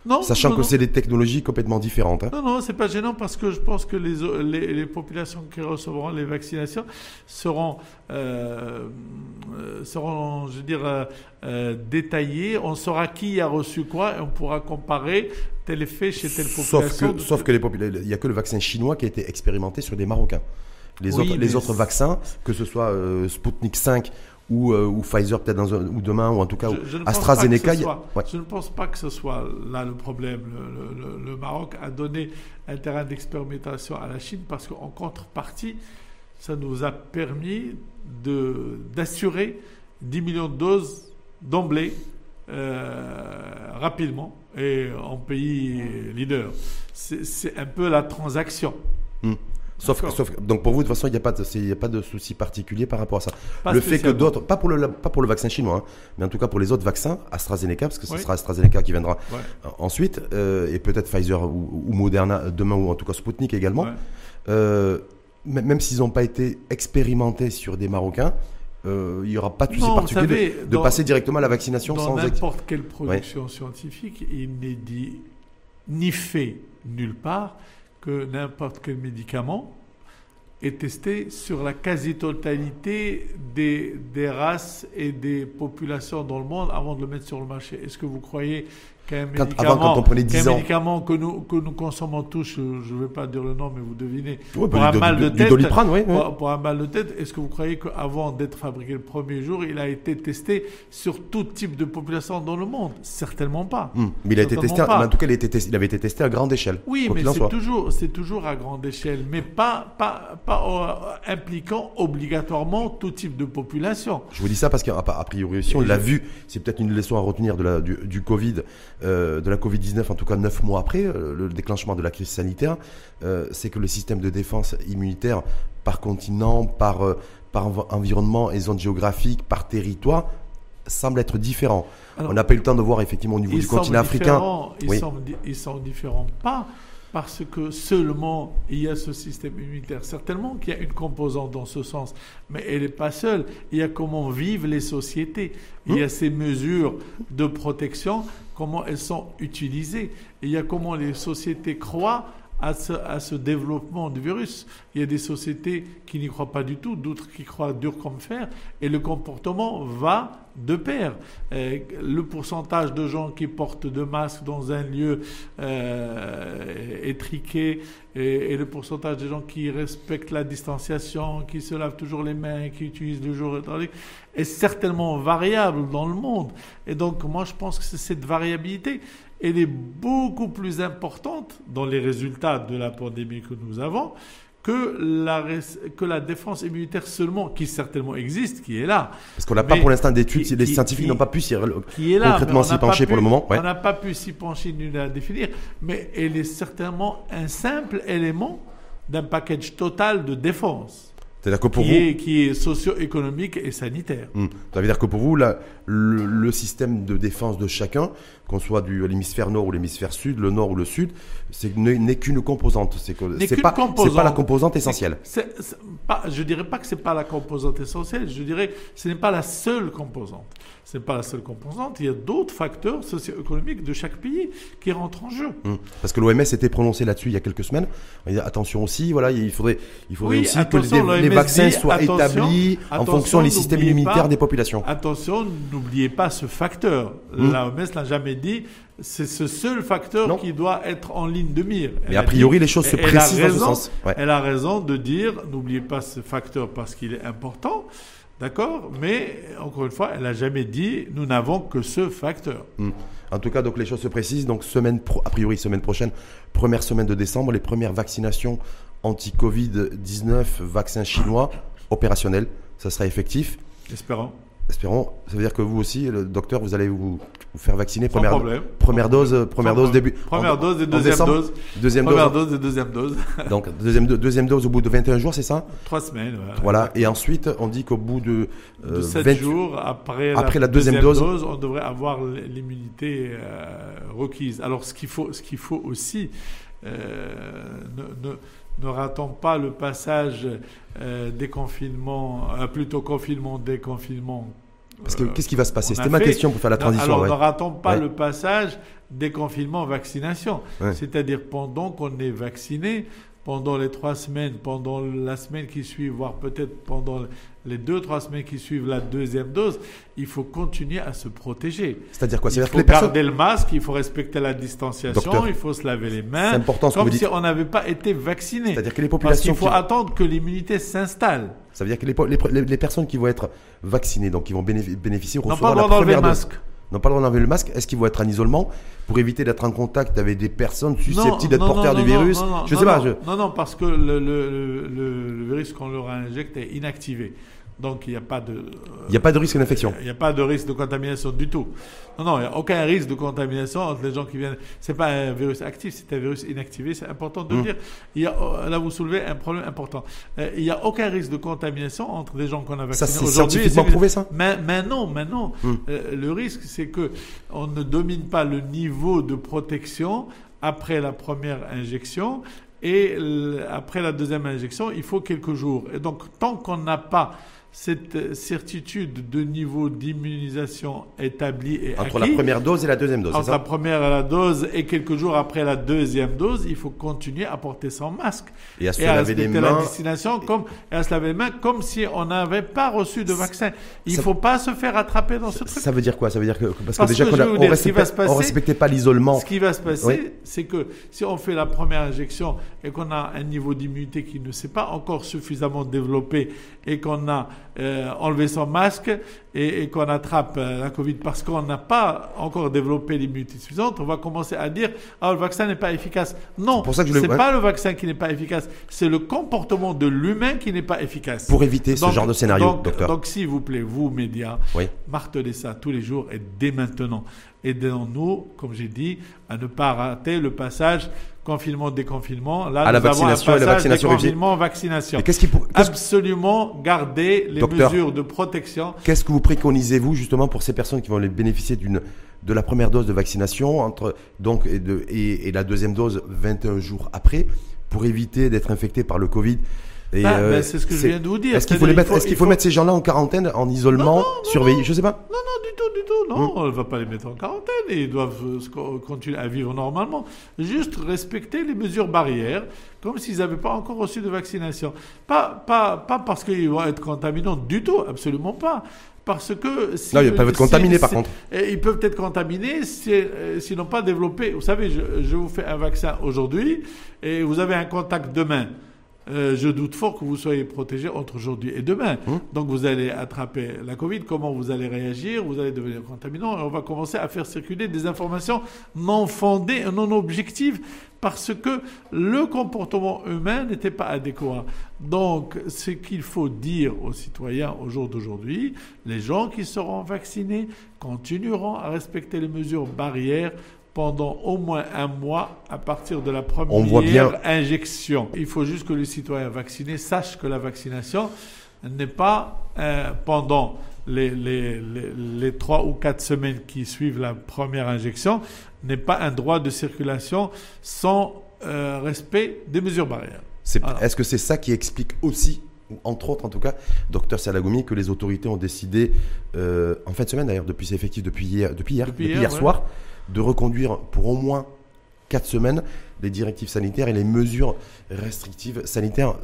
S1: Non, Sachant que c'est des technologies complètement différentes. Hein.
S2: Non, non, c'est pas gênant parce que je pense que les, les, les populations qui recevront les vaccinations seront, euh, euh seront je veux dire, euh, détaillées. On saura qui a reçu quoi et on pourra comparer tel effet chez telle population.
S1: Sauf que, les il n'y a que le vaccin chinois qui a été expérimenté sur des Marocains. Les, autres, les autres vaccins, que ce soit euh, Sputnik 5 ou, euh, ou Pfizer peut-être dans un, ou demain, ou en tout cas AstraZeneca.
S2: Je ne pense pas que ce soit là le problème. Le, Maroc a donné un terrain d'expérimentation à la Chine parce qu'en contrepartie, ça nous a permis d'assurer 10 millions de doses d'emblée euh, rapidement et en pays leader. C'est un peu la transaction.
S1: Hmm. Sauf, sauf, donc pour vous, de toute façon, il n'y a pas de, pas souci particulier par rapport à ça. le fait que d'autres, pas pour le, pas pour le vaccin chinois, hein, mais en tout cas pour les autres vaccins, AstraZeneca, parce que ce sera AstraZeneca qui viendra ensuite, euh, et peut-être Pfizer ou, Moderna demain, ou en tout cas Sputnik également. Euh, même s'ils n'ont pas été expérimentés sur des Marocains, euh, il n'y aura pas de souci particulier de, passer directement à la vaccination
S2: dans n'importe quelle production scientifique, il n'est dit ni fait nulle part que n'importe quel médicament est testé sur la quasi-totalité des, des, races et des populations dans le monde avant de le mettre sur le marché. Est-ce que vous croyez qu'un médicament,
S1: avant, quand on prenait 10
S2: qu'un
S1: ans.
S2: médicament que nous, que nous consommons tous, je ne vais pas dire le nom, mais vous devinez,
S1: Ouais,
S2: pour
S1: bah,
S2: un mal de tête. Pour, un mal de tête, est-ce que vous croyez qu'avant d'être fabriqué le premier jour, il a été testé sur tout type de population dans le monde? Certainement pas.
S1: Hum, Mais il a été testé, en tout cas, il, a été testé- il avait été testé à grande échelle.
S2: Oui, mais c'est toujours, c'est toujours à grande échelle, mais pas, pas, pas euh, impliquant obligatoirement tout type de population.
S1: Je vous dis ça parce qu'a a priori aussi, on l'a vu, c'est peut-être une leçon à retenir de la, du, du Covid, euh, de la Covid-19, en tout cas neuf mois après euh, le déclenchement de la crise sanitaire, euh, c'est que le système de défense immunitaire par continent, par, par env- environnement et zone géographique, par territoire, semble être différent.
S2: Alors,
S1: on n'a pas eu le temps de voir effectivement au niveau du
S2: semblent
S1: continent africain.
S2: Ils,
S1: Oui.
S2: sont, di- ils sont différents pas parce que seulement il y a ce système immunitaire. Certainement qu'il y a une composante dans ce sens, mais elle n'est pas seule. Il y a comment vivent les sociétés. Il y a ces mesures de protection, comment elles sont utilisées. Il y a comment les sociétés croient à ce, à ce développement du virus. Il y a des sociétés qui n'y croient pas du tout, d'autres qui croient dur comme fer, et le comportement va de pair. Euh, le pourcentage de gens qui portent de masques dans un lieu euh, étriqué et, le pourcentage de gens qui respectent la distanciation, qui se lavent toujours les mains, qui utilisent le jour est certainement variable dans le monde. Et donc moi je pense que c'est cette variabilité elle est beaucoup plus importante dans les résultats de la pandémie que nous avons que la, que la défense immunitaire seulement, qui certainement existe, qui est là.
S1: Parce qu'on n'a pas pour l'instant d'études, les
S2: qui-
S1: scientifiques n'ont pas pu s'y
S2: qui est là.
S1: concrètement s'y pencher pour le moment. ouais.
S2: On n'a pas pu s'y pencher ni la définir, mais elle est certainement un simple élément d'un package total de défense
S1: C'est-à-dire que pour
S2: qui,
S1: vous,
S2: est, qui est socio-économique et sanitaire.
S1: Hmm. Ça veut dire que pour vous, le, le système de défense de chacun, qu'on soit du l'hémisphère nord ou l'hémisphère sud, le nord ou le sud, n'est n'est qu'une composante. C'est que c'est pas c'est la composante essentielle.
S2: C'est- c'est pas, je dirais pas que c'est pas la composante essentielle. Je dirais que ce n'est pas la seule composante. Ce n'est pas la seule composante. Il y a d'autres facteurs socio-économiques de chaque pays qui rentrent en jeu.
S1: Hmm. Parce que l'OMS s'était prononcé là-dessus il y a quelques semaines. Dit, attention aussi, voilà, il faudrait, il faudrait
S2: Oui,
S1: aussi que les, les
S2: l'OMS
S1: vaccins
S2: dit,
S1: soient établis en fonction des systèmes immunitaires
S2: pas-
S1: des populations.
S2: Attention, n'oubliez pas ce facteur.
S1: Hmm.
S2: La OMS l'a jamais dit. C'est ce seul facteur
S1: Non.
S2: qui doit être en ligne de mire.
S1: Mais a
S2: a
S1: priori,
S2: dit-
S1: les choses se précisent dans ce
S2: raison-
S1: sens. Ouais.
S2: Elle a raison de dire, n'oubliez pas ce facteur parce qu'il est important, d'accord Mais encore une fois, elle n'a jamais dit, nous n'avons que ce facteur.
S1: Hmm. En tout cas, donc les choses se précisent. Donc semaine pro- a priori semaine prochaine, première semaine de décembre, les premières vaccinations anti-Covid-19, vaccins chinois opérationnels, ça sera effectif.
S2: Espérons.
S1: Espérons. Ça veut dire que vous aussi, le docteur, vous allez vous, vous faire vacciner.
S2: Sans
S1: Première,
S2: problème.
S1: première dose, euh, première
S2: Sans
S1: dose début.
S2: Première
S1: en-
S2: dose et deuxième dose.
S1: Deuxième
S2: Première
S1: dose.
S2: dose et deuxième dose.
S1: Donc deuxième, deuxième dose au bout de 21 jours, c'est ça?
S2: Trois semaines.
S1: Voilà. Et ensuite, on dit qu'au bout de, euh,
S2: de 7
S1: 20
S2: jours après,
S1: après la deuxième dose.
S2: on devrait avoir l'immunité euh, requise. Alors, ce qu'il faut, ce qu'il faut aussi, euh, ne, ne, ne ratons pas le passage euh, déconfinement, euh, plutôt confinement, déconfinement.
S1: Parce que
S2: Euh,
S1: qu'est-ce qui va se passer C'était ma question pour faire la transition.
S2: Alors,
S1: ouais.
S2: ne ratons pas
S1: Ouais.
S2: le passage déconfinement, vaccination.
S1: Ouais.
S2: C'est-à-dire pendant qu'on est vacciné, pendant les trois semaines, pendant la semaine qui suit, voire peut-être pendant les deux, trois semaines qui suivent la deuxième dose, il faut continuer à se protéger.
S1: C'est-à-dire quoi?
S2: Il
S1: C'est-à-dire
S2: faut
S1: que les personnes.
S2: garder le masque, il faut respecter la distanciation,
S1: Docteur,
S2: il faut se laver les mains.
S1: C'est important ce que
S2: Comme
S1: vous dites.
S2: si on n'avait pas été vacciné.
S1: C'est-à-dire que les
S2: Parce
S1: populations.
S2: qu'il faut
S1: qui-
S2: attendre que l'immunité s'installe.
S1: Ça veut dire que les, les, les- personnes qui vont être vaccinées, donc qui vont bénéfi- bénéficier,
S2: Non pas
S1: la première
S2: le
S1: dose,
S2: masque.
S1: N'ont pas le droit d'enlever le masque, est-ce qu'ils vont être en isolement pour éviter d'être en contact avec des personnes susceptibles d'être porteurs du virus
S2: non, non,
S1: Je sais pas.
S2: non, Non, parce que le, le- le- le virus qu'on leur injecte est inactivé. Donc il n'y a pas de.
S1: Il n'y a pas de risque d'infection.
S2: Il n'y a pas de risque de contamination du tout. Non, non, il n'y a aucun risque de contamination entre les gens qui viennent. C'est pas un virus actif, c'est un virus inactivé. C'est important de
S1: Mmh.
S2: dire. Il y a, oh, là, vous soulevez un problème important. Euh, il n'y a aucun risque de contamination entre les gens qu'on a
S1: Ça,
S2: vaccinés
S1: c'est
S2: aujourd'hui.
S1: scientifiquement prouvé, ça
S2: mais, mais non, mais non.
S1: Mmh.
S2: Euh, le risque, c'est que on ne domine pas le niveau de protection après la première injection et après la deuxième injection, il faut quelques jours. Et donc, tant qu'on n'a pas cette certitude de niveau d'immunisation établi et
S1: entre la première dose et la deuxième dose.
S2: Entre la première et la dose et quelques jours après la deuxième dose, il faut continuer à porter son masque
S1: et à se laver les mains.
S2: La destination comme et à se laver les mains comme si on n'avait pas reçu de vaccin. Il ne faut pas se faire attraper dans ce truc.
S1: Ça veut dire quoi? Ça veut dire que parce, que déjà qu'on ne respectait, pas l'isolement.
S2: Ce qui va se passer, c'est que si on fait la première injection et qu'on a un niveau d'immunité qui ne s'est pas encore suffisamment développé et qu'on a euh, enlevé son masque et, qu'on attrape euh, la Covid parce qu'on n'a pas encore développé l'immunité suffisante, on va commencer à dire ah le vaccin n'est pas efficace. Non, c'est n'est pas le vaccin qui n'est pas efficace, c'est le comportement de l'humain qui n'est pas efficace.
S1: Pour éviter ce genre de scénario,
S2: donc,
S1: docteur.
S2: Donc s'il vous plaît, vous médias, martelez ça tous les jours et dès maintenant. Aidons-nous, comme j'ai dit, à ne pas rater le passage confinement, déconfinement.
S1: Là, à la vaccination et la vaccination
S2: déconfinement, vaccination. Qu'est-ce qui pour... Absolument garder les mesures de protection.
S1: Qu'est-ce que vous préconisez vous justement pour ces personnes qui vont bénéficier d'une de la première dose de vaccination entre donc et, de, et, et la deuxième dose 21 jours après pour éviter d'être infecté par le Covid
S2: bah, euh, bah, c'est ce que je viens de vous dire.
S1: Est-ce qu'il faut, mettre, est qu'il faut, mettre ces gens-là en quarantaine, en isolement, surveiller Je sais pas.
S2: Non, non, du tout, du tout. Non, on ne va pas les mettre en quarantaine. Ils doivent euh, continuer à vivre normalement. Juste respecter les mesures barrières, comme s'ils n'avaient pas encore reçu de vaccination. Pas, pas, pas parce qu'ils vont être contaminants du tout, absolument pas parce que
S1: si non, ils peuvent être contaminés par contre.
S2: Ils peuvent être contaminés euh, s'ils n'ont pas développé. Vous savez, je, je, vous fais un vaccin aujourd'hui et vous avez un contact demain. Euh, je doute fort que vous soyez protégé entre aujourd'hui et demain. Hum. Donc vous allez attraper la Covid, comment vous allez réagir, vous allez devenir contaminant et on va commencer à faire circuler des informations non fondées, non objectives, parce que le comportement humain n'était pas adéquat. Donc ce qu'il faut dire aux citoyens au jour d'aujourd'hui, les gens qui seront vaccinés continueront à respecter les mesures barrières pendant au moins un mois à partir de la première injection. Il faut juste que le citoyen vacciné sache que la vaccination n'est pas euh, pendant les, les, les, trois ou quatre semaines qui suivent la première injection, n'est pas un droit de circulation sans euh, respect des mesures barrières.
S1: Est-ce que c'est ça qui explique aussi entre autres en tout cas, docteur Salagoumi, que les autorités ont décidé, euh, en fin de semaine d'ailleurs, depuis c'est effectif depuis hier, depuis hier, depuis hier, soir, de reconduire pour au moins 4 semaines les directives sanitaires et les mesures restrictives sanitaires,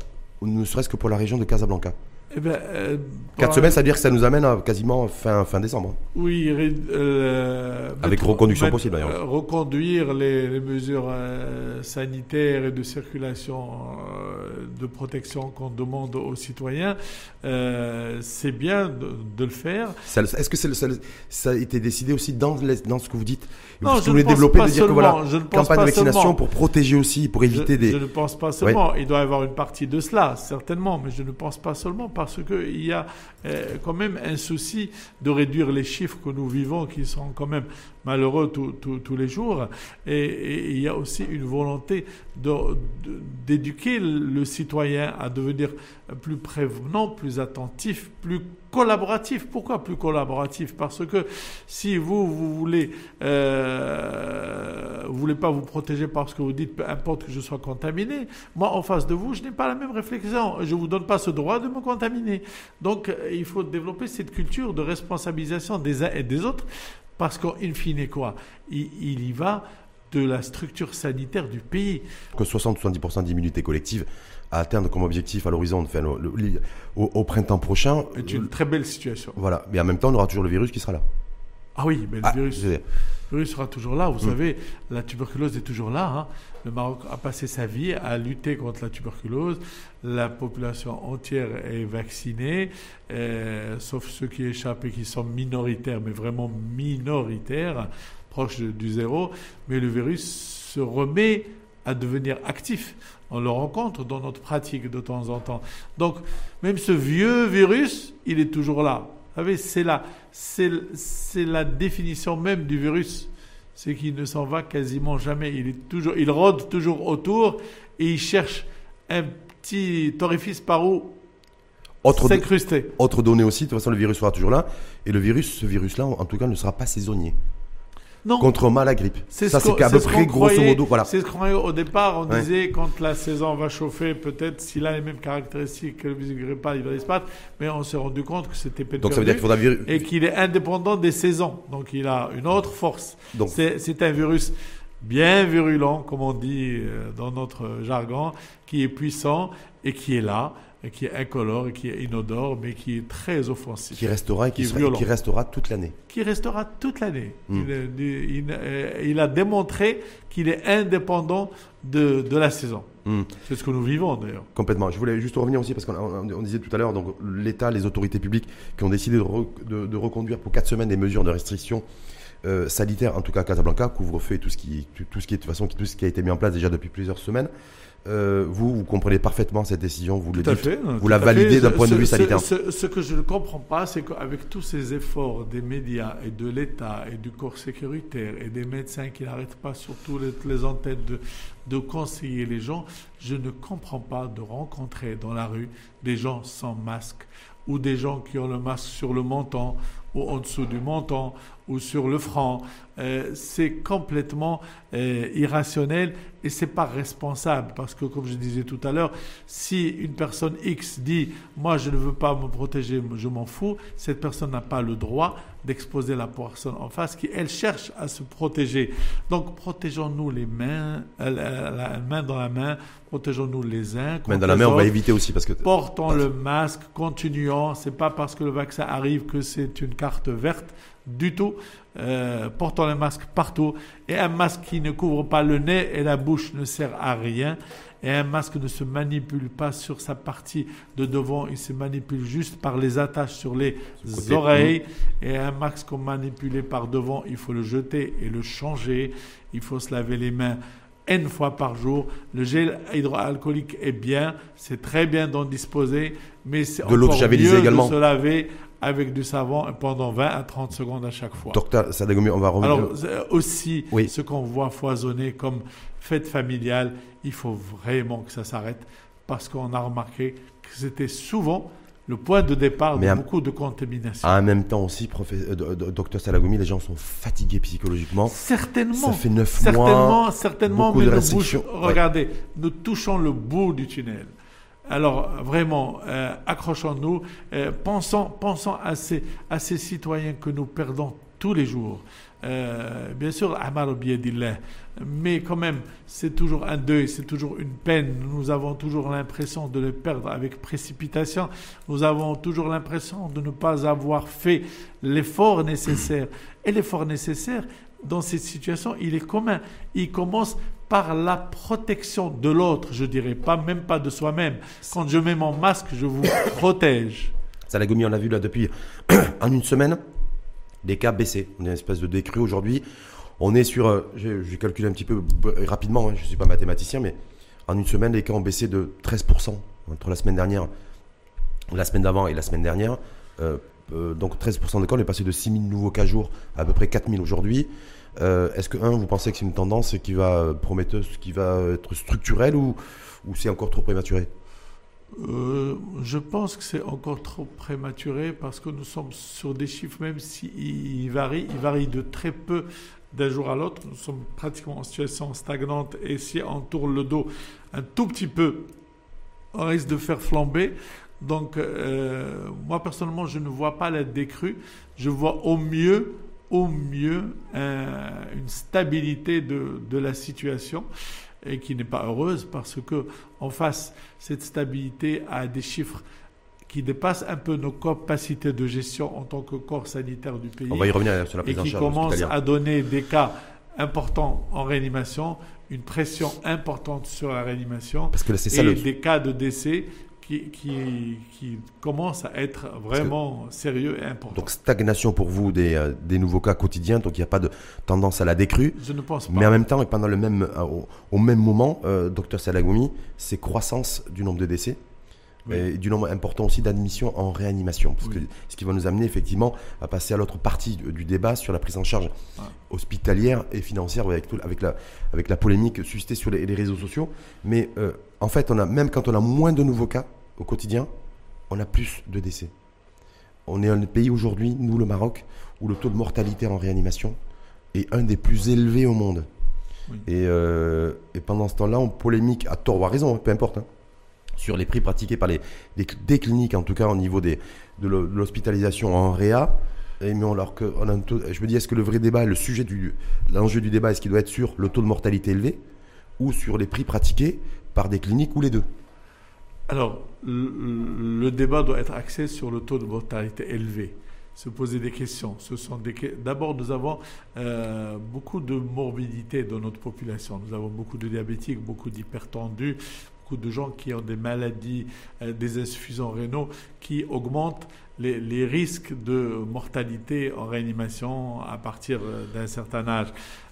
S1: ne serait-ce que pour la région de Casablanca. Eh ben, euh, Quatre semaines, ça veut dire que ça nous amène à quasiment fin, fin décembre.
S2: Oui,
S1: euh, avec reconduction possible d'ailleurs.
S2: Euh, reconduire les, mesures sanitaires et de circulation, de protection qu'on demande aux citoyens, c'est bien de, le faire.
S1: Est-ce que ça a été décidé aussi dans, dans ce que vous dites?
S2: Non, je voulez développer, de dire que voilà,
S1: campagne de vaccination pour protéger aussi, pour éviter des.
S2: Je ne pense pas seulement. Il doit y avoir une partie de cela, certainement, mais je ne pense pas seulement parce qu'il y a euh, quand même un souci de réduire les chiffres que nous vivons, qui sont quand même malheureux tous les jours. Et, il y a aussi une volonté d'éduquer le citoyen à devenir plus prévenant, plus attentif, plus collaboratif. Pourquoi plus collaboratif? Parce que si vous, vous voulez, euh, voulez pas vous protéger parce que vous dites, peu importe que je sois contaminé, moi en face de vous, je n'ai pas la même réflexion. Je vous donne pas ce droit de me contaminer. Donc, il faut développer cette culture de responsabilisation des uns et des autres parce qu'in fine, quoi, il, y va de la structure sanitaire du pays.
S1: Que 60-70% d'immunité collective à atteindre comme objectif à l'horizon, enfin, au, printemps prochain.
S2: C'est une très belle situation.
S1: Voilà, mais en même temps, on aura toujours le virus qui sera là.
S2: Ah oui, mais le, ah, virus, le, virus, sera toujours là. Vous mm. savez, la tuberculose est toujours là. Hein. Le Maroc a passé sa vie à lutter contre la tuberculose. La population entière est vaccinée, euh, sauf ceux qui échappent et qui sont minoritaires, mais vraiment minoritaires, proches du zéro. Mais le virus se remet à devenir actif. On le rencontre dans notre pratique de temps en temps. Donc, même ce vieux virus, il est toujours là. Vous savez, c'est la, c'est, la définition même du virus. C'est qu'il ne s'en va quasiment jamais. Il, est toujours, il rôde toujours autour et il cherche un petit orifice par où s'incruster.
S1: autre donnée aussi, de toute façon, le virus sera toujours là. Et le virus, ce virus-là, en tout cas, ne sera pas saisonnier.
S2: Non.
S1: contre mal à grippe.
S2: C'est
S1: Ça,
S2: ce
S1: c'est à
S2: c'est
S1: peu
S2: ce
S1: près grosso modo. Voilà.
S2: C'est ce qu'on au départ. On
S1: Ouais.
S2: disait quand la saison va chauffer, peut-être s'il a les mêmes caractéristiques que le virus grippal, il va disparaître. Mais on s'est rendu compte que c'était peine
S1: Donc ça veut dire qu'il faudra vir-
S2: et qu'il est indépendant des saisons. Donc il a une autre force.
S1: Donc-
S2: C'est un virus bien virulent, comme on dit euh, dans notre jargon, qui est puissant et qui est là, qui est incolore qui est inodore, mais qui est très offensif
S1: qui restera et qui,
S2: qui
S1: sera- qui restera toute l'année.
S2: qui restera toute l'année.
S1: Mm.
S2: Il, il- euh, il a démontré qu'il est indépendant de, de la saison.
S1: Hmm.
S2: C'est ce que nous vivons d'ailleurs.
S1: Complètement. Je voulais juste revenir aussi parce qu'on on- on disait tout à l'heure, donc l'État, les autorités publiques qui ont décidé de, re- de- de reconduire pour quatre semaines des mesures de restriction euh, sanitaire, en tout cas à Casablanca, couvre-feu et tout ce qui, tout, tout ce qui est de toute façon tout ce qui a été mis en place déjà depuis plusieurs semaines. Euh, vous, vous comprenez parfaitement cette décision, vous le
S2: Tout à
S1: dites.
S2: fait.
S1: vous
S2: tout
S1: la validez d'un point de vue sanitaire.
S2: Ce, ce que je ne comprends pas, c'est qu'avec tous ces efforts des médias et de l'État et du corps sécuritaire et des médecins qui n'arrêtent pas sur toutes les, les antennes de, de conseiller les gens, je ne comprends pas de rencontrer dans la rue des gens sans masque ou des gens qui ont le masque sur le menton ou en dessous du menton ou sur le front. Euh, c'est complètement euh, irrationnel et c'est pas responsable parce que comme je disais tout à l'heure, si une personne X dit moi je ne veux pas me protéger, je m'en fous, cette personne n'a pas le droit d'exposer la personne en face qui elle cherche à se protéger. Donc protégeons-nous les mains, euh, la, la main dans la main, protégeons-nous les uns.
S1: Main dans la main, on va éviter aussi parce que
S2: Portons le masque, continuons. C'est pas parce que le vaccin arrive que c'est une carte verte du tout. Euh, portons le masque partout. Et un masque qui ne couvre pas le nez et la bouche ne sert à rien. Et un masque ne se manipule pas sur sa partie de devant, il se manipule juste par les attaches sur les oreilles. Et un masque qu'on manipulé par devant, il faut le jeter et le changer. Il faut se laver les mains N fois par jour. Le gel hydroalcoolique est bien, c'est très bien d'en disposer, mais c'est
S1: De
S2: encore mieux
S1: également.
S2: de se laver avec du savon pendant 20 à 30 secondes à chaque fois.
S1: docteur Sadagomi, on va revenir.
S2: Alors euh, aussi,
S1: Oui.
S2: ce qu'on voit foisonner comme fête familiale, il faut vraiment que ça s'arrête parce qu'on a remarqué que c'était souvent le point de départ
S1: Mais
S2: de beaucoup de contamination.
S1: en même temps aussi, euh, do- do- docteur Salagomi, les gens sont fatigués psychologiquement.
S2: Certainement.
S1: Ça fait neuf
S2: certainement,
S1: mois.
S2: certainement,
S1: beaucoup
S2: mais
S1: de
S2: nous bouge-
S1: Ouais.
S2: regardez, nous touchons le bout du tunnel. Alors vraiment, euh, accrochons-nous, euh, pensons, pensons à ces, à ces citoyens que nous perdons tous les jours. Euh, bien sûr, Amar biyadillah, mais quand même, c'est toujours un deuil, c'est toujours une peine. Nous avons toujours l'impression de les perdre avec précipitation. Nous avons toujours l'impression de ne pas avoir fait l'effort nécessaire. Et l'effort nécessaire, dans cette situation, il est commun. Il commence par la protection de l'autre, je dirais, pas même pas de soi-même. Quand je mets mon masque, je vous protège.
S1: Salagomi, on l'a vu là depuis en une semaine, les cas baissés. On est une espèce de décrue aujourd'hui. On est sur, euh, j'ai calculé un petit peu b- rapidement, hein, je ne suis pas mathématicien, mais en une semaine, les cas ont baissé de 13% entre la semaine dernière, la semaine d'avant et la semaine dernière. Euh, euh, donc 13% de cas, on est passé de 6 000 nouveaux cas jour à à peu près 4 000 aujourd'hui. Euh, Est-ce que, un, vous pensez que c'est une tendance qui va euh, prometteuse, qui va être structurelle ou, c'est encore trop prématuré?
S2: Euh, je pense que c'est encore trop prématuré parce que nous sommes sur des chiffres, même s'ils ils varient, ils varient de très peu d'un jour à l'autre. Nous sommes pratiquement en situation stagnante et si on tourne le dos un tout petit peu, on risque de faire flamber. Donc, euh, moi personnellement, je ne vois pas la décrue. Je vois au mieux, au mieux, un- une stabilité de, de la situation et qui n'est pas heureuse parce que en face cette stabilité à des chiffres qui dépassent un peu nos capacités de gestion en tant que corps sanitaire du pays
S1: On va y revenir sur la
S2: et qui commence à donner des cas importants en réanimation, une pression importante sur la réanimation
S1: Parce que là, c'est
S2: et
S1: le,
S2: des cas de décès qui, qui, qui commencent à être vraiment sérieux et importants.
S1: Donc stagnation pour vous des, euh, des nouveaux cas quotidiens, donc il n'y a pas de tendance à la décrue.
S2: Je ne pense pas.
S1: Mais en même temps, et pendant le même, euh, au, au même moment, euh, docteur Salagoumi, c'est croissance du nombre de décès
S2: Oui.
S1: et du nombre important aussi d'admissions en réanimation. Parce
S2: Oui.
S1: que, ce qui va nous amener effectivement à passer à l'autre partie du, du débat sur la prise en charge hospitalière et financière avec, tout- avec, la, avec la polémique suscitée sur les, les réseaux sociaux. Mais euh, en fait, on a, même quand on a moins de nouveaux cas au quotidien, on a plus de décès. On est un pays aujourd'hui, nous le Maroc, où le taux de mortalité en réanimation est un des plus élevés au monde. Et, et, pendant ce temps-là, on polémique à tort ou à raison, peu importe, hein, sur les prix pratiqués par les, des, cliniques, en tout cas au niveau des, de l'hospitalisation en réa. Mais alors que je me dis, est-ce que le vrai débat, le sujet du, l'enjeu du débat, est-ce qu'il doit être sur le taux de mortalité élevé ou sur les prix pratiqués par des cliniques ou les deux?
S2: Alors, le, débat doit être axé sur le taux de mortalité élevé. Se poser des questions. Ce sont d'abord nous avons euh, beaucoup de morbidité dans notre population. Nous avons beaucoup de diabétiques, beaucoup d'hypertendus, beaucoup de gens qui ont des maladies, euh, des insuffisants rénaux qui augmentent les, risques de mortalité en réanimation à partir euh, d'un certain âge.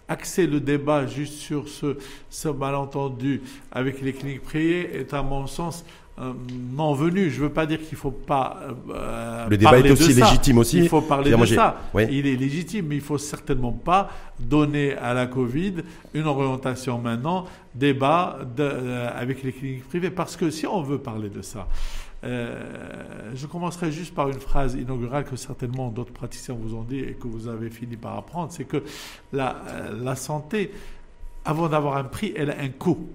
S2: Axer le débat juste sur ce, malentendu avec les cliniques privées est à mon sens euh, non venu. Je ne veux pas dire qu'il ne faut pas.
S1: Euh, le débat est aussi légitime aussi.
S2: Il faut parler de ça. Il est légitime, mais il ne faut certainement pas donner à la Covid une orientation maintenant, débat euh, avec les cliniques privées. Parce que si on veut parler de ça, je commencerai juste par une phrase inaugurale que certainement d'autres praticiens vous ont dit et que vous avez fini par apprendre c'est que la, la santé, avant d'avoir un prix, elle a un coût.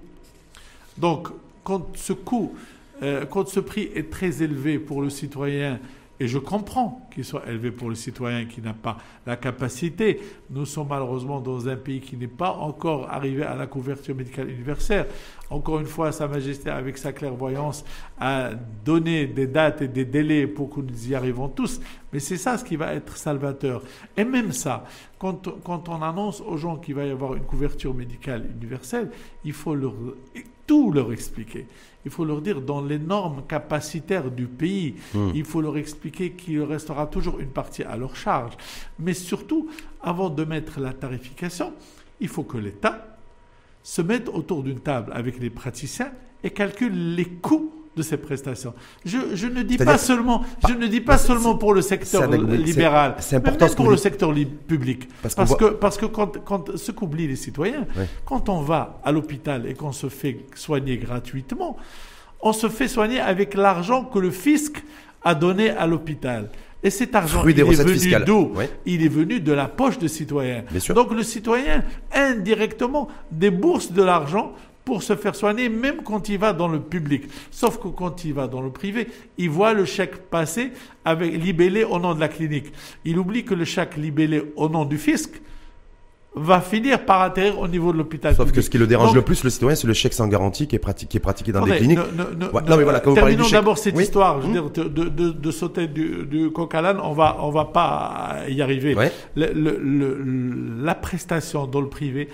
S2: Donc, quand ce coût euh, quand ce prix est très élevé pour le citoyen, et je comprends qu'il soit élevé pour le citoyen qui n'a pas la capacité, nous sommes malheureusement dans un pays qui n'est pas encore arrivé à la couverture médicale universelle. Encore une fois, Sa Majesté, avec sa clairvoyance, a donné des dates et des délais pour que nous y arrivons tous. Mais c'est ça ce qui va être salvateur. Et même ça, quand, on annonce aux gens qu'il va y avoir une couverture médicale universelle, il faut tout leur expliquer. Il faut leur dire dans les normes capacitaires du pays, hmm. il faut leur expliquer qu'il restera toujours une partie à leur charge. Mais surtout, avant de mettre la tarification, il faut que l'État se mette autour d'une table avec les praticiens et calcule les coûts de ces prestations. Je, ne dis pas seulement, je ne dis pas seulement pour le secteur libéral, c'est important même pour le secteur public, parce, que parce que quand, quand ce qu'oublient les citoyens, quand on va à l'hôpital et qu'on se fait soigner gratuitement, on se fait soigner avec l'argent que le fisc a donné à l'hôpital. Et cet argent, il est venu d'où Il est venu de la poche des citoyens. Donc le citoyen, indirectement, débourse de l'argent pour se faire soigner, même quand il va dans le public. Sauf que quand il va dans le privé, il voit le chèque passer avec libellé au nom de la clinique. Il oublie que le chèque libellé au nom du fisc va finir par atterrir au niveau de l'hôpital.
S1: Sauf que ce qui le dérange le plus, le citoyen, c'est le chèque sans garantie qui est pratiqué, pratiqué dans des cliniques.
S2: non, mais voilà, terminons d'abord cette histoire. Je veux dire, de, de, de, sauter du, du coq à l'âne, on va, on va pas y arriver. Le, le, la prestation dans le privé,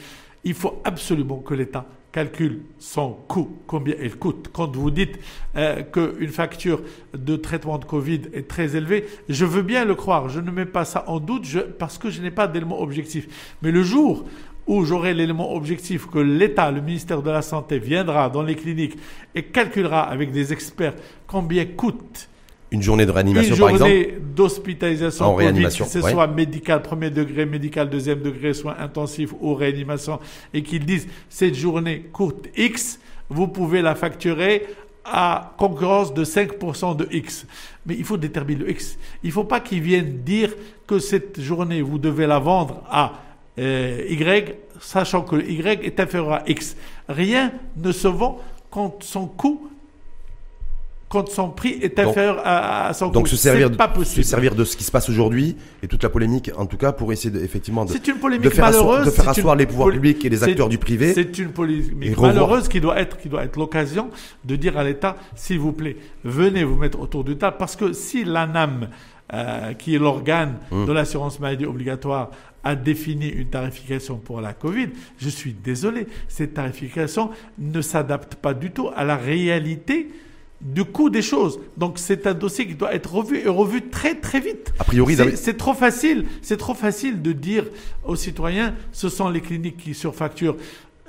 S2: il faut absolument que l'État calcule son coût, combien elle coûte. Quand vous dites euh, qu'une facture de traitement de Covid est très élevée, je veux bien le croire, je ne mets pas ça en doute parce que je n'ai pas d'élément objectif. Mais le jour où j'aurai l'élément objectif que l'État, le ministère de la Santé viendra dans les cliniques et calculera avec des experts combien coûte
S1: une journée de réanimation, par exemple
S2: d'hospitalisation en réanimation, que ce soit médical premier degré, médical deuxième degré, soit intensif ou réanimation, et qu'ils disent cette journée coûte X, vous pouvez la facturer à concurrence de 5% de X. Mais il faut déterminer le X. Il ne faut pas qu'ils viennent dire que cette journée, vous devez la vendre à euh, Y, sachant que Y est inférieur à X. Rien ne se vend quand son coût quand son prix est inférieur à, son
S1: donc se servir, pas possible. se servir de ce qui se passe aujourd'hui et toute la polémique, en tout cas, pour essayer de, effectivement de,
S2: une polémique de faire
S1: malheureuse, asseoir, de faire asseoir les pouvoirs publics et les acteurs du privé.
S2: C'est une polémique malheureuse qui doit être, qui doit être l'occasion de dire à l'État, s'il vous plaît, venez vous mettre autour du table, parce que si l'ANAM, euh, qui est l'organe hum. de l'assurance maladie obligatoire, a défini une tarification pour la Covid, je suis désolé, cette tarification ne s'adapte pas du tout à la réalité du coût des choses. Donc c'est un dossier qui doit être revu et revu très très vite.
S1: A priori,
S2: c'est trop facile, c'est trop facile de dire aux citoyens, ce sont les cliniques qui surfacturent.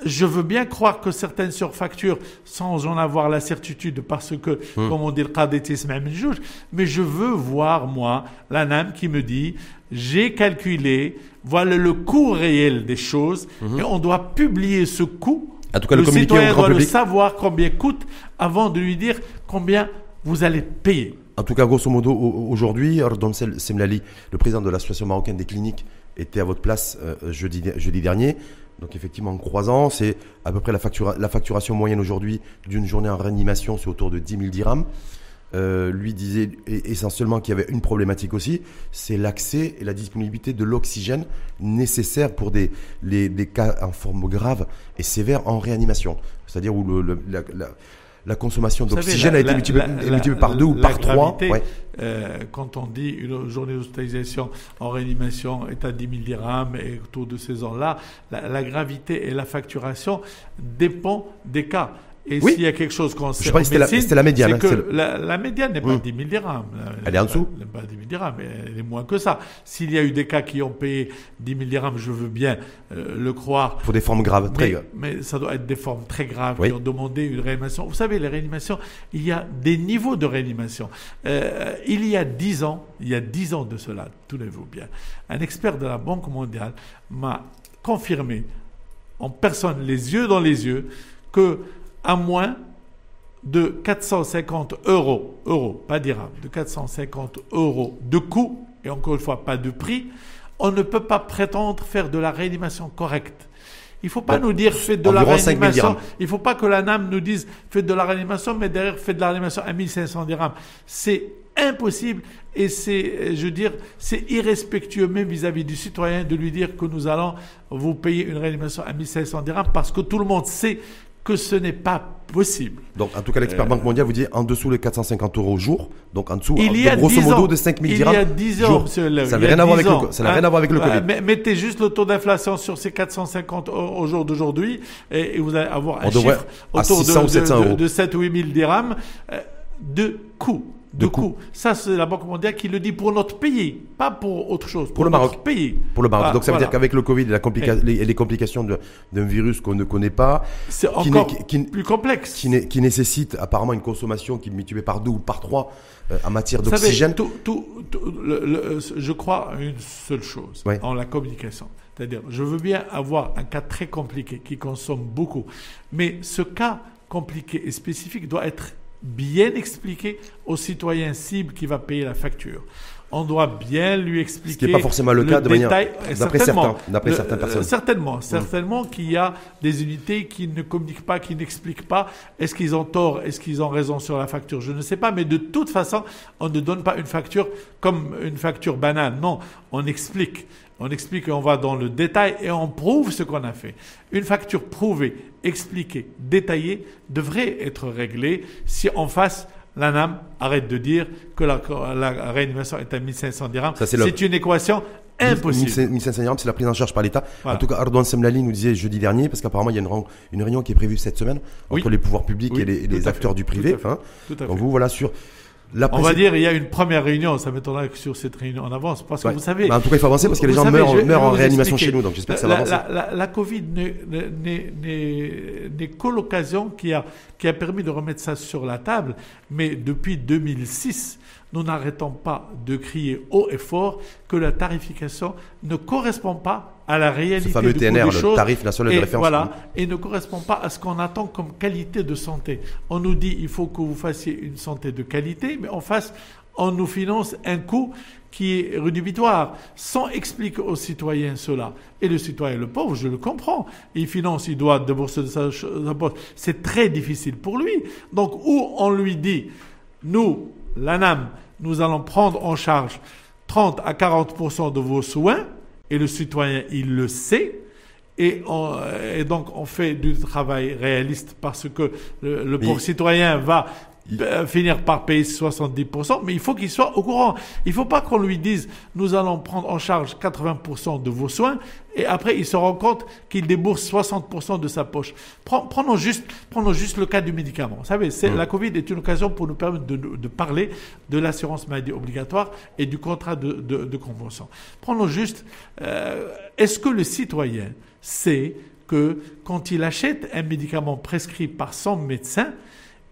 S2: Je veux bien croire que certaines surfacturent sans en avoir la certitude parce que, hmm. comme on dit, le même juge, mais je veux voir, moi, la NAM qui me dit, j'ai calculé, voilà le coût réel des choses, hmm. et on doit publier ce coût
S1: en tout cas, le, le citoyen
S2: doit le savoir combien coûte avant de lui dire combien vous allez payer.
S1: En tout cas, grosso modo, aujourd'hui, Semlali, le président de l'association marocaine des cliniques, était à votre place jeudi, jeudi dernier. Donc effectivement, en croisant, c'est à peu près la, la facturation moyenne aujourd'hui d'une journée en réanimation, c'est autour de 10 000 dirhams. Euh, lui disait essentiellement qu'il y avait une problématique aussi, c'est l'accès et la disponibilité de l'oxygène nécessaire pour des, les, des cas en forme grave et sévère en réanimation. C'est-à-dire où le, la, la, consommation d'oxygène a été multipliée, par deux ou par trois.
S2: Euh, quand on dit une journée d'hospitalisation en réanimation est à 10 000 dirhams et autour de ces ans-là, la, gravité et la facturation dépend des cas. Et s'il y a quelque chose qu'on sait
S1: Je crois que c'était la, médiane.
S2: Hein, que la, médiane n'est pas 10 000 dirhams.
S1: Elle est en dessous
S2: Elle n'est pas 10 000 dirhams, elle est moins que ça. S'il y a eu des cas qui ont payé 10 000 dirhams, je veux bien euh, le croire.
S1: Pour des formes graves, très graves.
S2: Mais ça doit être des formes très graves qui ont demandé une réanimation. Vous savez, les réanimations, il y a des niveaux de réanimation. Euh, il y a 10 ans, il y a 10 ans de cela, tenez-vous bien, un expert de la Banque mondiale m'a confirmé en personne, les yeux dans les yeux, que à moins de 450 euros, euros, pas dirhams, de 450 euros de coût, et encore une fois, pas de prix, on ne peut pas prétendre faire de la réanimation correcte. Il ne faut pas nous dire faites de la réanimation. Il ne faut pas que la NAM nous dise faites de la réanimation, mais derrière faites de la réanimation à 1500 dirhams. C'est impossible et c'est, je veux dire, c'est irrespectueux même vis-à-vis du citoyen de lui dire que nous allons vous payer une réanimation à 1500 dirhams parce que tout le monde sait que ce n'est pas possible.
S1: Donc, en tout cas, l'expert euh, Banque mondiale vous dit en dessous les 450 euros au jour, donc en dessous, il y a grosso modo, de 5 000 dirhams.
S2: Il y a 10 ans, monsieur
S1: Ça n'a rien, à voir avec le, ça n'a rien à voir avec le Covid.
S2: mettez juste le taux d'inflation sur ces 450 au jour d'aujourd'hui et, vous allez avoir un chiffre autour de, de, 7 ou 8 000 dirhams euh, de coût de, coûts. Ça, c'est la Banque mondiale qui le dit pour notre pays, pas pour autre chose.
S1: Pour, le Maroc.
S2: Pays.
S1: Pour le Maroc. Ah, Donc ça veut dire qu'avec le Covid et, la les, complications d'un virus qu'on ne connaît pas,
S2: c'est encore plus complexe.
S1: Qui, nécessite apparemment une consommation qui est multipliée par deux ou par trois euh, en matière d'oxygène.
S2: Tout, tout, je crois à une seule chose en la communication. C'est-à-dire, je veux bien avoir un cas très compliqué qui consomme beaucoup, mais ce cas compliqué et spécifique doit être bien expliquer au citoyen cible qui va payer la facture. On doit bien lui expliquer. Ce
S1: qui n'est pas forcément le, cas de manière d'après certains, d'après certaines personnes.
S2: certainement, certainement qu'il y a des unités qui ne communiquent pas, qui n'expliquent pas. Est-ce qu'ils ont tort, est-ce qu'ils ont raison sur la facture? Je ne sais pas, mais de toute façon, on ne donne pas une facture comme une facture banale. Non, on explique. On explique, on va dans le détail et on prouve ce qu'on a fait. Une facture prouvée, expliquée, détaillée devrait être réglée si en face la NAM arrête de dire que la, réanimation est à 1500 dirhams. C'est une équation impossible.
S1: 1500 dirhams, c'est la prise en charge par l'État. En tout cas, Ardouan Semlali nous disait jeudi dernier, parce qu'apparemment il y a une, une, réunion qui est prévue cette semaine entre les pouvoirs publics et les, acteurs du privé. Enfin, donc vous voilà sur
S2: on va dire, il y a une première réunion. Ça m'étonnerait que sur cette réunion on avance. Parce que vous savez.
S1: en tout cas, il faut avancer parce que les gens meurent, en réanimation chez nous. Donc j'espère que ça va
S2: avancer. La, la, Covid n'est que l'occasion qui a, qui a permis de remettre ça sur la table. Mais depuis 2006, nous n'arrêtons pas de crier haut et fort que la tarification ne correspond pas à la réalité
S1: fameux TNR, le tarif national de référence.
S2: Voilà, et ne correspond pas à ce qu'on attend comme qualité de santé. On nous dit il faut que vous fassiez une santé de qualité, mais en face, on nous finance un coût qui est rédhibitoire, sans expliquer aux citoyens cela. Et le citoyen, le pauvre, je le comprends. Il finance, il doit débourser de sa, sa poche. C'est très difficile pour lui. Donc, où on lui dit, nous, l'ANAM, nous allons prendre en charge 30 à 40% de vos soins, et le citoyen, il le sait, et, donc on fait du travail réaliste parce que le, le pauvre citoyen va finir par payer 70%, mais il faut qu'il soit au courant. Il ne faut pas qu'on lui dise, nous allons prendre en charge 80% de vos soins, et après il se rend compte qu'il débourse 60% de sa poche. Prenons juste, prenons juste le cas du médicament. Vous savez, c'est, la Covid est une occasion pour nous permettre de, de parler de l'assurance maladie obligatoire et du contrat de, de, de convention. Prenons juste, euh, est-ce que le citoyen sait que quand il achète un médicament prescrit par son médecin,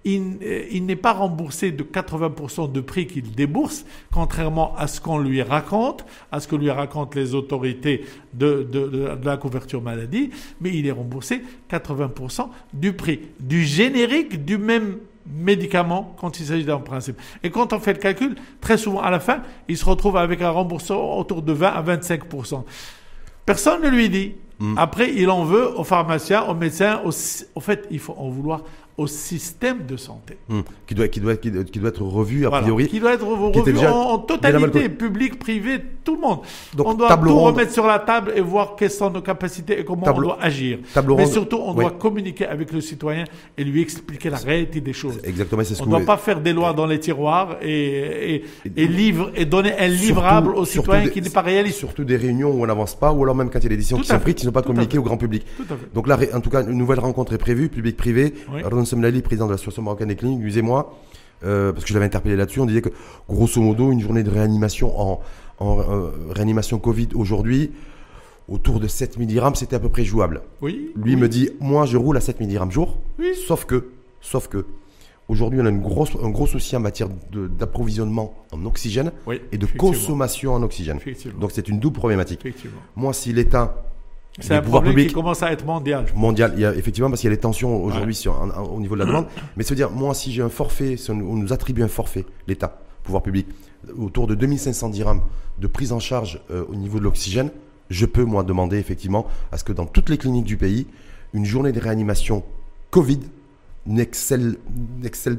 S2: euh, il, n'est pas remboursé de 80% de prix qu'il débourse, contrairement à ce qu'on lui raconte, à ce que lui racontent les autorités de, la couverture maladie, mais il est remboursé 80% du prix, du générique du même médicaments quand il s'agit d'un principe. Et quand on fait le calcul, très souvent à la fin, il se retrouve avec un remboursement autour de 20 à 25% Personne ne lui dit. Hmm. Après, il en veut aux pharmaciens, aux médecins. Au fait, il faut en vouloir au système de santé.
S1: Hmm. Qui, doit, qui, doit, qui, doit être revu a priori.
S2: Qui doit être revu en, totalité, public, privé, tout le monde. Donc, on doit tout remettre sur la table et voir quelles sont nos capacités et comment on doit agir. Mais surtout, on doit communiquer avec le citoyen et lui expliquer la réalité des choses.
S1: Exactement, c'est ce
S2: On ne doit pas faire des lois dans les tiroirs et, et, livre, et donner un livrable au citoyen qui n'est pas réaliste.
S1: Surtout des réunions où on n'avance pas, ou alors même quand il y a des décisions qui sont prises, qui ne sont pas communiquées au grand public. Donc là, en tout cas, une nouvelle rencontre est prévue, public-privé. Somnali, président de l'association marocaine des cliniques, et moi, euh, parce que je l'avais interpellé là-dessus, on disait que grosso modo, une journée de réanimation en, euh, réanimation Covid aujourd'hui, autour de 7 milligrammes, c'était à peu près jouable.
S2: Oui.
S1: Lui me dit, moi je roule à 7 milligrammes jour, oui. sauf que, sauf que, aujourd'hui on a une grosse, un gros souci en matière d'approvisionnement en oxygène et de consommation en oxygène. Donc c'est une double problématique. Moi, si l'État
S2: c'est un problème qui commence à être mondial.
S1: Mondial, il y a, effectivement, parce qu'il y a les tensions aujourd'hui au niveau de la demande. Mais se dire, moi, si j'ai un forfait, si on, nous attribue un forfait, l'État, pouvoir public, autour de 2500 dirhams de prise en charge euh, au niveau de l'oxygène, je peux, moi, demander effectivement à ce que dans toutes les cliniques du pays, une journée de réanimation Covid n'excelle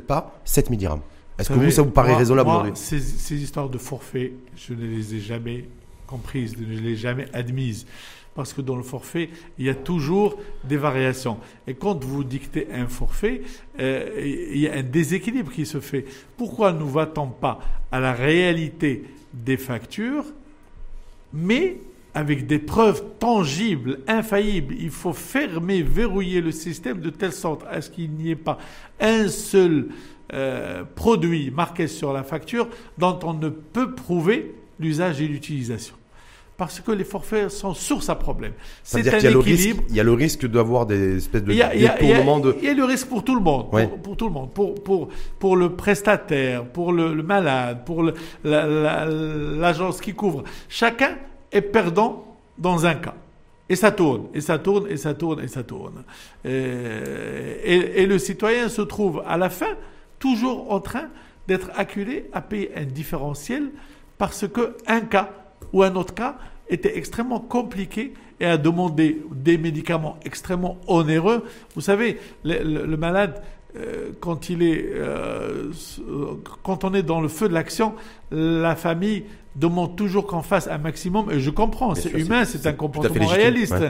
S1: pas 7000 dirhams. Est-ce que vous, ça vous paraît raisonnable aujourd'hui?
S2: ces, ces histoires de forfait, je ne les ai jamais comprises, je ne les ai jamais admises parce que dans le forfait, il y a toujours des variations. Et quand vous dictez un forfait, euh, il y a un déséquilibre qui se fait. Pourquoi ne va-t-on pas à la réalité des factures, mais avec des preuves tangibles, infaillibles? Il faut fermer, verrouiller le système de telle sorte à ce qu'il n'y ait pas un seul euh, produit marqué sur la facture dont on ne peut prouver l'usage et l'utilisation parce que les forfaits sont source à problème.
S1: C'est un équilibre. il y a le risque d'avoir des espèces de
S2: détournements de. Il y a le risque pour tout le monde, pour, tout le monde, pour pour pour le prestataire, pour le, malade, pour l'agence qui couvre. Chacun est perdant dans un cas. Et ça tourne, et ça tourne, et ça tourne, et ça tourne. Et, et le citoyen se trouve à la fin toujours en train d'être acculé à payer un différentiel parce que un cas ou un autre cas était extrêmement compliqué et a demandé des médicaments extrêmement onéreux. Vous savez, le, malade, euh, quand il est, euh, quand on est dans le feu de l'action, la famille demande toujours qu'on fasse un maximum. Et je comprends, c'est humain, c'est un comportement réaliste.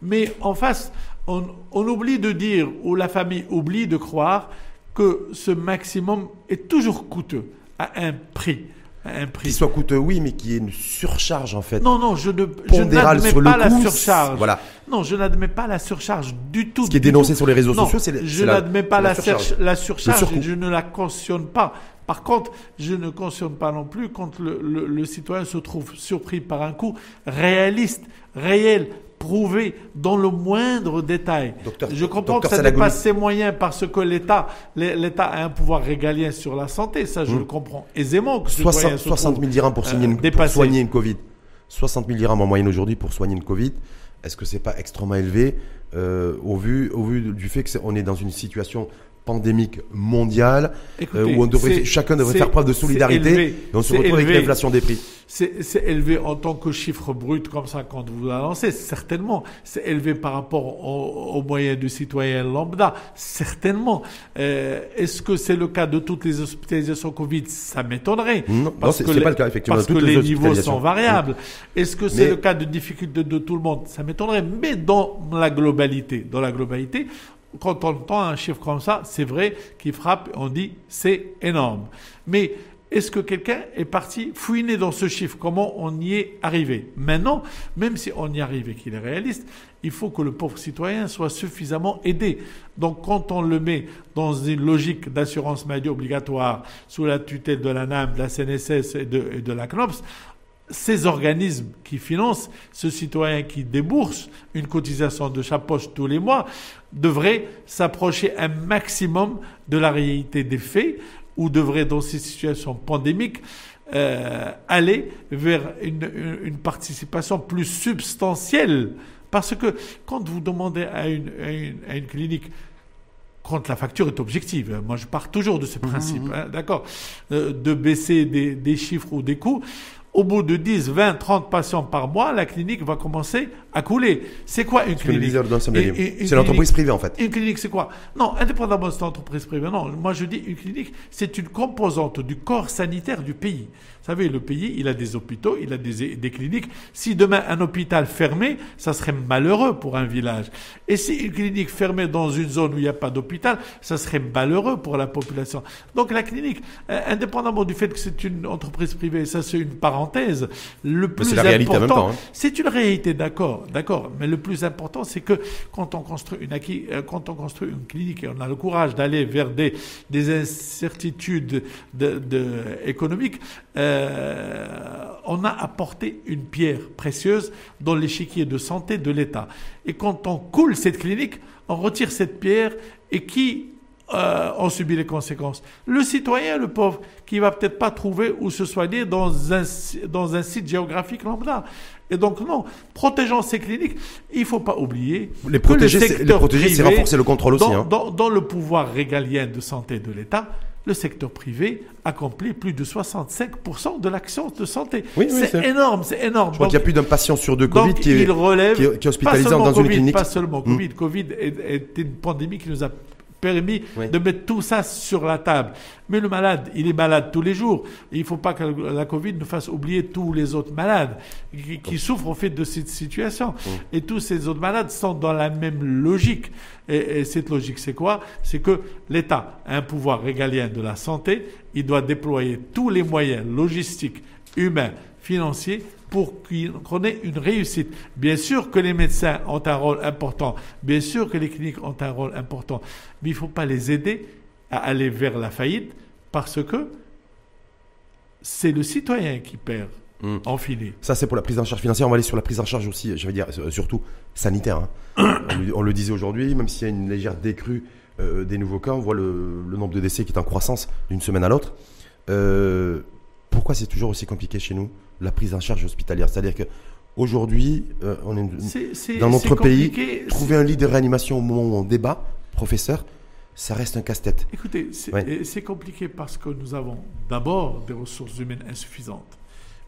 S2: Mais en face, on, on oublie de dire ou la famille oublie de croire que ce maximum est toujours coûteux à un prix
S1: un prix. Qui soit coûteux, oui, mais qui est une surcharge en fait.
S2: Non, non, je ne je n'admets pas la surcharge. Voilà. Non, je n'admets pas la surcharge du tout.
S1: Ce qui est dénoncé sur les réseaux sociaux, c'est
S2: Je n'admets pas la, surcharge, la surcharge je ne la cautionne pas. Par contre, je ne cautionne pas non plus quand le, le, le citoyen se trouve surpris par un coût réaliste, réel, prouvé dans le moindre détail. je comprends que ça dépasse ses moyens parce que l'État, l'État a un pouvoir régalien sur la santé. Ça, je hmm. le comprends aisément. Que
S1: 60, 60 000 dirhams pour, une, pour soigner une Covid. 60 000 dirhams en moyenne aujourd'hui pour soigner une Covid. Est-ce que c'est pas extrêmement élevé? Euh, au vu au vu du fait que est, on est dans une situation pandémique mondiale euh, où on devrait, chacun devrait faire preuve de solidarité et on se retrouve avec l'inflation des prix.
S2: C'est élevé en tant que chiffre brut comme ça quand vous lancé certainement. C'est élevé par rapport aux, moyens du citoyen lambda, certainement. Euh, est-ce que c'est le cas de toutes les hospitalisations Covid? Ça m'étonnerait.
S1: Non, parce que pas le cas, effectivement.
S2: Parce que les, niveaux sont variables. Est-ce que c'est le cas de difficulté de tout le monde? Ça m'étonnerait. Mais dans la globalité, dans la globalité, quand on entend un chiffre comme ça, c'est vrai qu'il frappe, on dit c'est énorme. Mais est-ce que quelqu'un est parti fouiner dans ce chiffre? Comment on y est arrivé? Maintenant, même si on y arrive et qu'il est réaliste, il faut que le pauvre citoyen soit suffisamment aidé. Donc quand on le met dans une logique d'assurance maladie obligatoire sous la tutelle de la NAM, de la CNSS et de, et de la CNOPS, ces organismes qui financent ce citoyen qui débourse une cotisation de sa poche tous les mois devraient s'approcher un maximum de la réalité des faits ou devraient, dans ces situations pandémiques, euh, aller vers une, une, participation plus substantielle. Parce que quand vous demandez à une, à une, à une clinique quand la facture est objective. Moi, je pars toujours de ce
S1: Mhm,
S2: principe, hein, d'accord, euh, de baisser des, des chiffres ou des coûts. Au bout de 10, 20, 30 patients par mois, la clinique va commencer à couler. C'est quoi une clinique
S1: C'est l'entreprise privée, en fait.
S2: Une clinique, c'est quoi? Non, indépendamment de cette entreprise privée, non. Moi, je dis une clinique, c'est une composante du corps sanitaire du pays. Vous savez, le pays, il a des hôpitaux, il a des, des cliniques. Si demain un hôpital fermé, ça serait malheureux pour un village. Et si une clinique fermée dans une zone où il n'y a pas d'hôpital, ça serait malheureux pour la population. Donc la clinique, euh, indépendamment du fait que c'est une entreprise privée, ça c'est une parenthèse. Le plus important,
S1: hein.
S2: c'est une réalité, d'accord, d'accord. Mais le plus important, c'est que quand on construit une euh, quand on construit une clinique et on a le courage d'aller vers des, des incertitudes de, de- économiques, euh, on a apporté une pierre précieuse dans l'échiquier de santé de l'État. Et quand on coule cette clinique, on retire cette pierre et qui euh, en subit les conséquences? Le citoyen, le pauvre, qui va peut-être pas trouver où se soigner dans un, dans un site géographique lambda. Et donc non, protégeons ces cliniques. Il faut pas oublier
S1: Les
S2: que le
S1: protéger, c'est- les protéger, renforcer le contrôle aussi,
S2: Dans,
S1: hein.
S2: dans- dans le pouvoir régalien de santé de l'État, le secteur privé accomplit plus de 65% de l'action de santé.
S1: Oui,
S2: c'est énorme, c'est énorme.
S1: Je crois qu'il y a plus d'un patient sur deux Covid qui est,
S2: il relève
S1: qui est- qui est hospitalisé
S2: pas seulement
S1: dans une
S2: Covid,
S1: clinique.
S2: Pas seulement
S1: Hmm.
S2: Covid. Covid est, est une pandémie qui nous a permis
S1: Oui.
S2: de mettre tout ça sur la table. Mais le malade, il est malade tous les jours. Il ne faut pas que la Covid nous fasse oublier tous les autres malades qui, qui souffrent au fait de cette situation. Et tous ces autres malades sont dans la même logique. Et, et cette logique, c'est quoi? C'est que l'État a un pouvoir régalien de la santé. Il doit déployer tous les moyens logistiques, humains, financiers pour qu'on ait une réussite. Bien sûr que les médecins ont un rôle important, bien sûr que les cliniques ont un rôle important, mais il ne faut pas les aider à aller vers la faillite parce que c'est le citoyen qui perd
S1: Mm.
S2: en fine.
S1: Ça, c'est pour la prise en charge financière. On va aller sur la prise en charge aussi, je veux dire, euh, surtout sanitaire. hein. on, le, on le disait aujourd'hui, même s'il y a une légère décrue euh, des nouveaux cas, on voit le, le nombre de décès qui est en croissance d'une semaine à l'autre. Euh, pourquoi c'est toujours aussi compliqué chez nous, la prise en charge hospitalière C'est-à-dire que aujourd'hui, euh, on est dans notre pays, trouver un lit de réanimation au moment où on débat, professeur, ça reste un casse-tête.
S2: Écoutez, c'est
S1: Ouais.
S2: compliqué parce que nous avons d'abord des ressources humaines insuffisantes.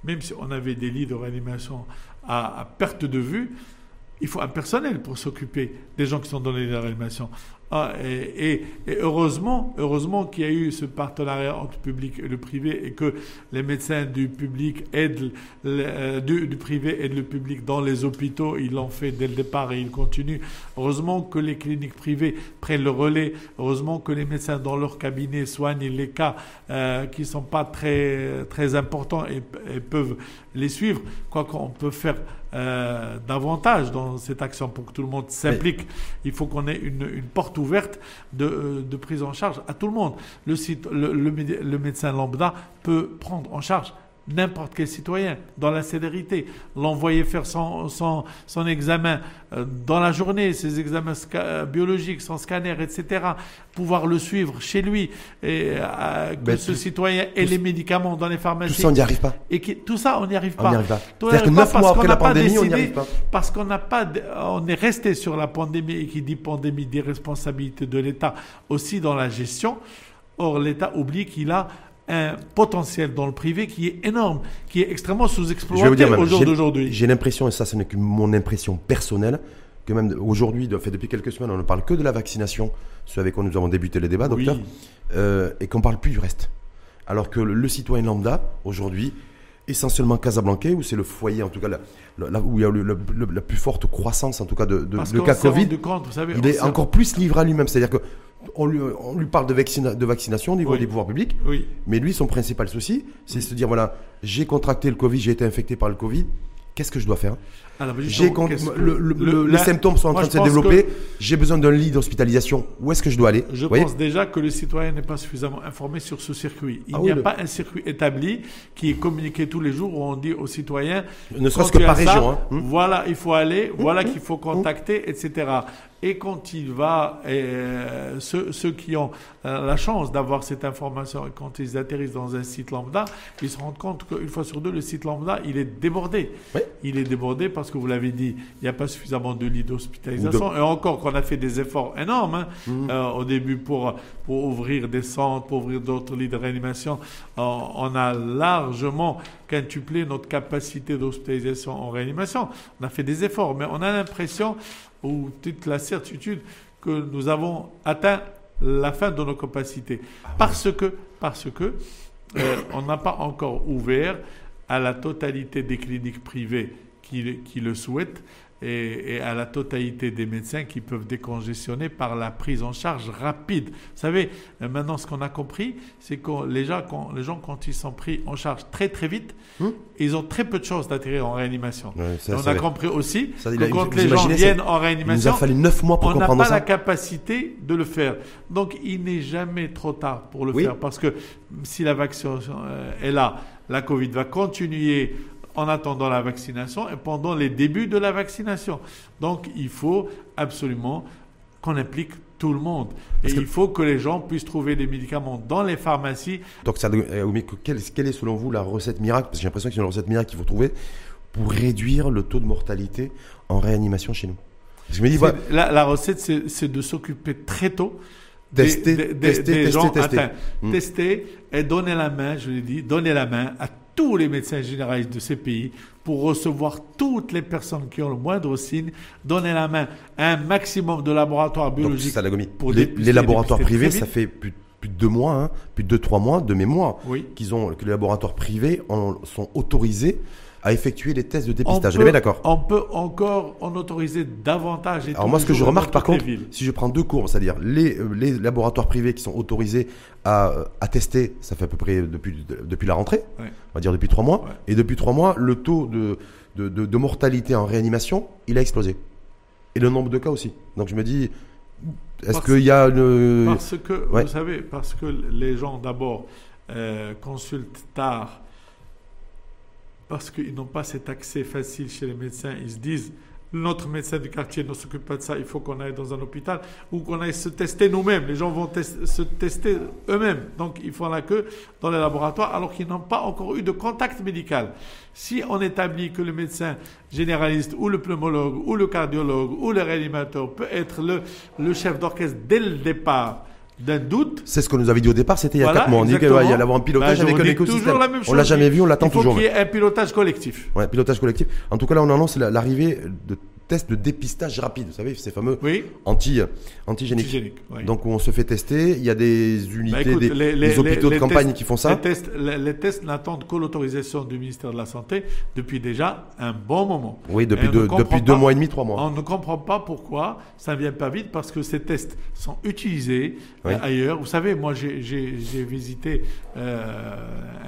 S2: Même si on avait des lits de réanimation à, à perte de vue, il faut un personnel pour s'occuper des gens qui sont dans les lits de réanimation. Ah, et, heureusement, heureusement qu'il y a eu ce partenariat entre le public et le privé et que les médecins du public aident le- euh, du privé aident le public dans les hôpitaux. Ils l'ont fait dès le départ et ils continuent. Heureusement que les cliniques privées prennent le relais. Heureusement que les médecins dans leur cabinet soignent les cas euh, qui sont pas très très importants et, et peuvent les suivre. Quoi qu'on peut faire euh, davantage dans cette action pour que tout le monde s'implique. Il faut qu'on ait une, une porte ouverte de, euh, de prise en charge à tout le monde. Le, site, le, le médi- le médecin lambda peut prendre en charge n'importe quel citoyen dans la célérité, l'envoyer faire son, son, son examen euh, dans la journée, ses examens euh, biologiques, son scanner, etc., pouvoir le suivre chez lui, et euh, que
S1: Ben,
S2: ce
S1: tout-
S2: citoyen ait
S1: tout-
S2: les médicaments dans les
S1: Tout
S2: pharmacies.
S1: ça, on n'y arrive pas.
S2: Et qui- tout ça, on n'y arrive
S1: On
S2: pas.
S1: n'y arrive pas.
S2: On n'y
S1: C'est-à-dire que
S2: arrive pas
S1: mois après la pandémie, on n'y
S2: décidé-
S1: arrive pas.
S2: Parce qu'on n'a pas, on est resté sur la pandémie et qui dit pandémie dit responsabilité de l'État aussi dans la gestion. Or, l'État oublie qu'il a un potentiel dans le privé qui est énorme, qui est extrêmement sous-exploité au jour
S1: j'ai-
S2: d'aujourd'hui.
S1: J'ai l'impression, et ça, ce n'est que mon impression personnelle, que même aujourd'hui, de- fait, depuis quelques semaines, on ne parle que de la vaccination, ce avec quoi nous avons débuté les débats,
S2: Oui.
S1: docteur, euh, et qu'on parle plus du reste. Alors que le, le citoyen lambda, aujourd'hui, essentiellement Casablancais, où c'est le foyer, en tout cas, là, là où il y a le- le- le- la plus forte croissance, en tout cas, de, de, cas Covid,
S2: rendu compte, vous savez,
S1: il est encore plus livré à lui-même. C'est-à-dire que on lui, on lui parle de, vaccina- de vaccination au niveau
S2: Oui.
S1: des pouvoirs publics,
S2: Oui.
S1: mais lui, son principal souci, c'est se dire voilà, j'ai contracté le Covid, j'ai été infecté par le Covid, qu'est-ce que je dois faire?
S2: Alors, mais
S1: J'ai
S2: justement,
S1: con-
S2: qu'est-ce que-
S1: le- le- le-
S2: la-
S1: Les symptômes sont en
S2: moi,
S1: train de se développer,
S2: que-
S1: j'ai besoin d'un lit d'hospitalisation, où est-ce que je dois aller?
S2: Je pense déjà que le citoyen n'est pas suffisamment informé sur ce circuit. Il
S1: Ah
S2: n'y
S1: oui,
S2: a pas un circuit établi qui est communiqué tous les jours où on dit aux citoyens
S1: Ne serait-ce que par
S2: ça,
S1: région. hein. Hmm.
S2: Voilà, il faut aller, voilà qu'il faut contacter, etc. Et quand il va, euh, ceux, ceux, qui ont euh, la chance d'avoir cette information, et quand ils atterrissent dans un site lambda, ils se rendent compte qu'une fois sur deux, le site lambda, il est débordé. Il est débordé parce que vous l'avez dit, il n'y a pas suffisamment de lits d'hospitalisation. Et encore qu'on a fait des efforts énormes hein, mmh. euh, au début pour, pour ouvrir des centres, pour ouvrir d'autres lits de réanimation. on a largement quintuplé notre capacité d'hospitalisation en réanimation. On a fait des efforts, mais on a l'impression ou toute la certitude que nous avons atteint la fin de nos capacités. Ah parce que, parce que euh, on n'a pas encore ouvert à la totalité des cliniques privées qui, qui le souhaitent et, à la totalité des médecins qui peuvent décongestionner par la prise en charge rapide. Vous savez, euh, maintenant, ce qu'on a compris, c'est que les gens, quand, les gens, quand ils sont pris en charge très très vite, hmm? ils ont très peu de chances d'atterrir en réanimation. on a compris aussi que quand les gens viennent en réanimation,
S1: il nous a fallu 9 mois pour
S2: on n'a pas la capacité de le faire. Donc, il n'est jamais trop tard pour le faire parce que si la vaccination euh, est là, la Covid va continuer en attendant la vaccination et pendant les débuts de la vaccination. Donc il faut absolument qu'on implique tout le monde. et il faut que les gens puissent trouver des médicaments dans les pharmacies.
S1: Donc, ça, quelle, quelle est selon vous la recette miracle? Parce que j'ai l'impression que c'est une recette miracle qu'il faut trouver pour réduire le taux de mortalité en réanimation chez nous.
S2: je me dis, la, recette, c'est de s'occuper très tôt
S1: Tester, des, tester, gens tester,
S2: atteints. Hmm. Tester et donner la main, je l'ai dit, donner la main à tous les médecins généralistes de ces pays pour recevoir toutes les personnes qui ont le moindre signe, donner la main à un maximum de laboratoires biologiques.
S1: pour les, les laboratoires privés, ça fait plus, de deux mois, hein, plus de deux, trois mois de mémoire qu'ils ont, que les laboratoires privés sont autorisés à effectuer les tests de dépistage. On
S2: peut,
S1: d'accord
S2: On peut encore en autoriser davantage.
S1: Alors moi, ce que je remarque par contre, si je prends deux courbes, c'est-à-dire les, euh, les, laboratoires privés qui sont autorisés à, euh, à, tester, ça fait à peu près depuis, depuis la rentrée, on va dire depuis trois mois, et depuis trois mois, le taux de, de, de, mortalité en réanimation, il a explosé. Et le nombre de cas aussi. Donc je me dis, est-ce qu'il y a une...
S2: Parce que, vous savez, parce que les gens d'abord euh, consultent tard parce qu'ils n'ont pas cet accès facile chez les médecins. Ils se disent, notre médecin du quartier ne s'occupe pas de ça, il faut qu'on aille dans un hôpital ou qu'on aille se tester nous-mêmes. Les gens vont se tester eux-mêmes. Donc il faut la queue dans les laboratoires alors qu'ils n'ont pas encore eu de contact médical. Si on établit que le médecin généraliste ou le pneumologue ou le cardiologue ou le réanimateur peut être le chef d'orchestre dès le départ, d'un doute.
S1: C'est ce que nous avait dit au départ, c'était il y a 4 mois. On dit qu'il va y avoir un pilotage bah, avec un écosystème. On l'a jamais vu, on l'attend toujours.
S2: Il faut qu'il y ait un pilotage collectif.
S1: Ouais, pilotage collectif. En tout cas, là, on annonce l'arrivée de tests de dépistage rapide, vous savez, ces fameux anti, antigéniques. Donc, où on se fait tester, il y a des unités, bah, des, hôpitaux de campagne qui font ça.
S2: Les tests, les, tests n'attendent que l'autorisation du ministère de la Santé depuis déjà un bon moment.
S1: Oui, depuis, deux, depuis deux mois et demi, trois mois.
S2: On ne comprend pas pourquoi ça ne vient pas vite, parce que ces tests sont utilisés ailleurs. Vous savez, moi, j'ai visité euh,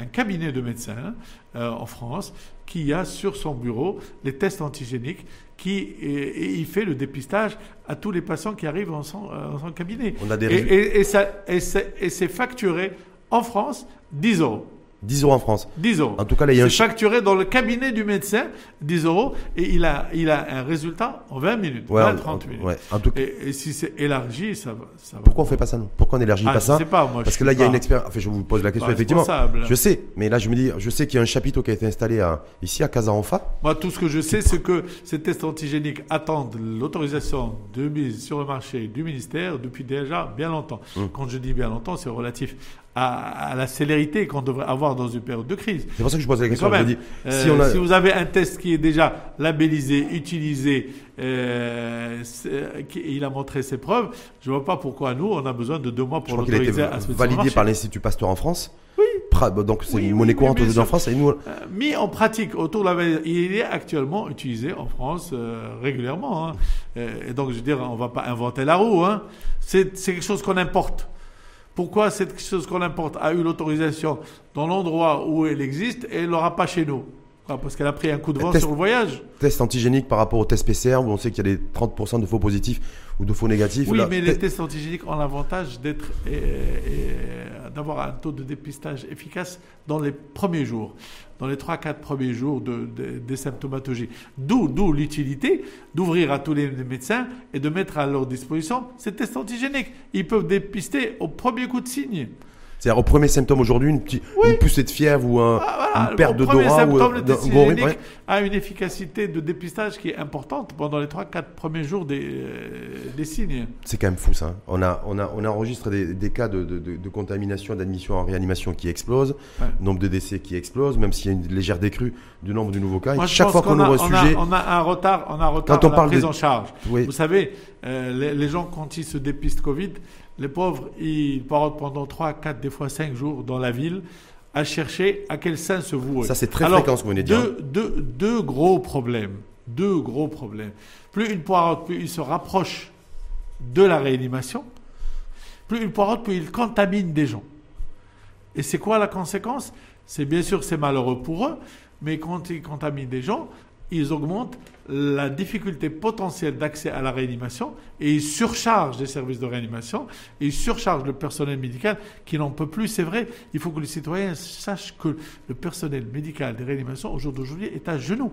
S2: un cabinet de médecins euh, en France qui a sur son bureau les tests antigéniques qui et, il fait le dépistage à tous les patients qui arrivent en son, cabinet. On a des et, et, et c'est facturé en France 10 euros.
S1: 10 euros en France.
S2: 10 euros.
S1: En tout cas, là, il y a
S2: un facturé dans le cabinet du médecin, 10 euros, et il a, il a un résultat en 20 minutes, 20, 30 minutes. Ouais. En tout cas, et, si c'est élargi, ça va, ça va.
S1: Pourquoi on fait pas ça, nous? Pourquoi on n'élargit ah, pas ça sais pas, moi, Parce que là, il y a une expérience. Enfin, je vous pose la question, effectivement. Je sais, mais là, je me dis, je sais qu'il y a un chapiteau qui a été installé à, ici, à Casa-Enfa.
S2: Moi, tout ce que je sais, c'est que ces tests antigéniques attendent l'autorisation de mise sur le marché du ministère depuis déjà bien longtemps. Hum. Quand je dis bien longtemps, c'est relatif à, la célérité qu'on devrait avoir dans une période de crise.
S1: C'est pour ça que je pose la question.
S2: Euh, si, vous avez un test qui est déjà labellisé, utilisé, euh, il a montré ses preuves, je ne vois pas pourquoi nous, on a besoin de deux mois pour l'autoriser à
S1: se Validé par l'Institut Pasteur en France
S2: Oui.
S1: Donc c'est une monnaie courante en France et nous. Euh,
S2: mis en pratique autour de la il est actuellement utilisé en France régulièrement. Hein. Et donc je veux dire, on ne va pas inventer la roue. Hein. C'est quelque chose qu'on importe. Pourquoi cette chose qu'on importe a eu l'autorisation dans l'endroit où elle existe et elle l'aura pas chez nous parce qu'elle a pris un coup de vent sur le voyage.
S1: Test antigénique par rapport au test PCR, où on sait qu'il y a des 30% de faux positifs ou de faux négatifs.
S2: Oui, mais les tests antigéniques ont l'avantage d'être d'avoir un taux de dépistage efficace dans les premiers jours, dans les 3-4 premiers jours de, des symptomatologies. D'où l'utilité d'ouvrir à tous les médecins et de mettre à leur disposition ces tests antigéniques. Ils peuvent dépister au premier coup de signe.
S1: C'est-à-dire au premier symptôme aujourd'hui, une, petite, une poussée de fièvre ou un,
S2: ah, une perte d'odorat ou le test a une efficacité de dépistage qui est importante pendant les 3-4 premiers jours des, euh, des signes.
S1: C'est quand même fou ça. On a, on a, on a enregistré des, des cas de, de, de, contamination, d'admission en réanimation qui explosent, nombre de décès qui explose, même s'il y a une légère décrue du nombre de nouveaux cas.
S2: chaque fois qu'on ouvre un sujet, on a un retard, on a un retard quand on parle la prise en charge. Vous savez, euh, les, les gens quand ils se dépistent Covid les pauvres, ils partent pendant 3, 4, des fois 5 jours dans la ville à chercher à quel sein se vouer.
S1: Ça, c'est très fréquent ce que vous venez de
S2: dire. Deux, deux, gros problèmes. Deux gros problèmes. Plus une poireaude, plus il se rapproche de la réanimation, plus une poireaude, plus il contamine des gens. Et c'est quoi la conséquence? C'est bien sûr, c'est malheureux pour eux, mais quand ils contaminent des gens, ils augmentent la difficulté potentielle d'accès à la réanimation et ils surchargent les services de réanimation et ils surchargent le personnel médical qui n'en peut plus. C'est vrai, il faut que les citoyens sachent que le personnel médical des réanimations aujourd'hui est à genoux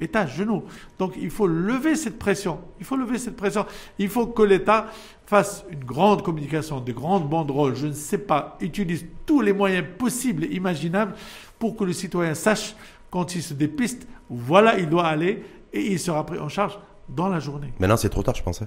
S2: est à genoux. Donc il faut lever cette pression. Il faut lever cette pression. Il faut que l'État fasse une grande communication, des grandes banderoles, je ne sais pas, utilise tous les moyens possibles et imaginables pour que le citoyen sache quand il se dépiste, voilà, il doit aller et il sera pris en charge dans la journée.
S1: Maintenant, c'est trop tard, je pensais.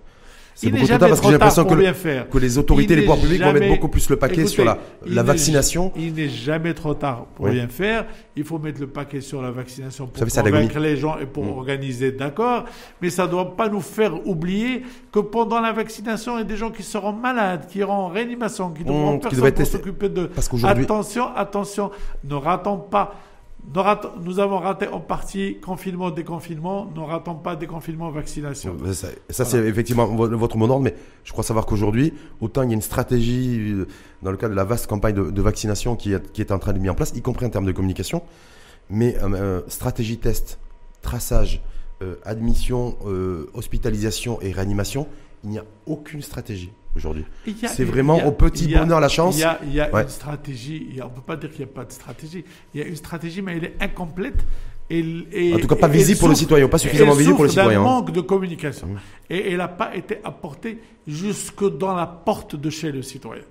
S2: C'est beaucoup trop tard parce que j'ai l'impression
S1: que, que, les autorités, les pouvoirs publics vont mettre beaucoup plus le paquet sur la, la vaccination.
S2: Il n'est jamais trop tard pour rien faire. Il faut mettre le paquet sur la vaccination pour convaincre les gens et pour mm. organiser, d'accord. Mais ça ne doit pas nous faire oublier que pendant la vaccination, il y a des gens qui seront malades, qui iront en réanimation, qui devront mmh, s'occuper de. Parce attention, attention, ne ratons pas nous avons raté en partie confinement, déconfinement. Ne ratons pas déconfinement, vaccination.
S1: Ça, c'est effectivement votre mot d'ordre, mais je crois savoir qu'aujourd'hui, autant il y a une stratégie euh, dans le cadre de la vaste campagne de, vaccination qui est, qui est, en train de mise en place, y compris en termes de communication, mais euh, euh, stratégie test, traçage, admission, hospitalisation et réanimation, il n'y a aucune stratégie aujourd'hui. C'est vraiment au petit bonheur la chance.
S2: Il y a, une stratégie, on ne peut pas dire qu'il n'y a pas de stratégie. Il y a une stratégie, mais elle est incomplète.
S1: Et, en tout cas, pas visible pour le citoyen, pas suffisamment visible pour le citoyen.
S2: d'un manque de communication. Mmh. Et elle n'a pas été apportée jusque dans la porte de chez le citoyen.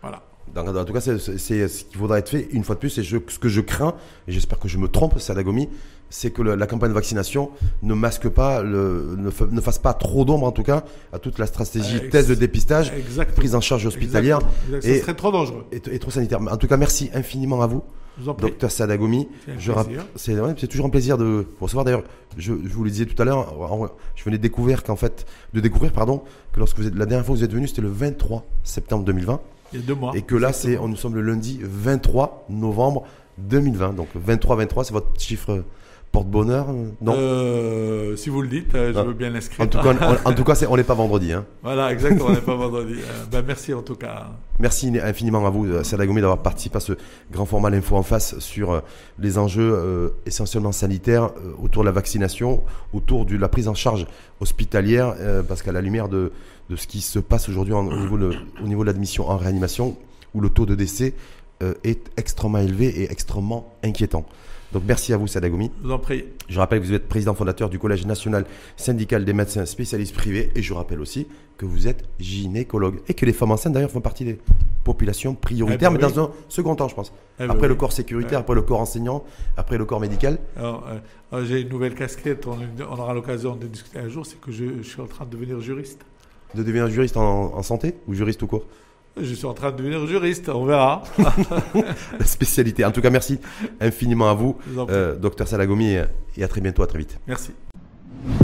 S2: Voilà.
S1: en tout cas, c'est ce qu'il faudra être fait. Une fois de plus, c'est ce que je crains, et j'espère que je me trompe, Sadagomi, c'est que la campagne de vaccination ne masque pas, le, ne, fasse pas trop d'ombre en tout cas à toute la stratégie euh, test de dépistage, prise en charge hospitalière.
S2: Et, serait trop dangereux.
S1: Et, trop sanitaire. En tout cas, merci infiniment à vous, docteur Sadagomi. C'est toujours un plaisir de vous recevoir. D'ailleurs, je, vous le disais tout à l'heure, je venais de découvrir qu'en fait, de découvrir pardon, que lorsque vous êtes, la dernière fois que vous êtes venu, c'était le 23 septembre 2020.
S2: Il y a deux mois.
S1: Et que là, c'est, nous sommes le lundi 23 novembre 2020. Donc 23-23, c'est votre chiffre porte-bonheur
S2: Non? Euh, Si vous le dites, euh, je ah. veux bien l'inscrire.
S1: En tout cas, on, en tout cas on n'est pas vendredi. Hein.
S2: Voilà, exactement, on n'est pas vendredi. Euh, ben, merci en tout cas.
S1: Merci infiniment à vous, Gomi, d'avoir participé à ce grand format L'Info en face sur les enjeux essentiellement sanitaires autour de la vaccination, autour de la prise en charge hospitalière, parce qu'à la lumière de, de, ce qui se passe aujourd'hui au niveau, au niveau de l'admission en réanimation, où le taux de décès est extrêmement élevé et extrêmement inquiétant. Donc merci à vous, Sadagomi.
S2: Je vous en prie.
S1: Je rappelle que vous êtes président fondateur du Collège national syndical des médecins spécialistes privés. Et je rappelle aussi que vous êtes gynécologue. Et que les femmes enceintes, d'ailleurs, font partie des populations prioritaires, eh ben mais dans un second temps, je pense. Eh ben après le corps sécuritaire, après le corps enseignant, après le corps médical.
S2: Alors, euh, j'ai une nouvelle casquette, on, aura l'occasion de discuter un jour, c'est que je, suis en train de devenir juriste.
S1: De devenir juriste en, en santé ou juriste au cours
S2: je suis en train de devenir juriste, on verra.
S1: La spécialité. En tout cas, merci infiniment à vous, euh, docteur Salagomi, et à très bientôt, à très vite.
S2: Merci.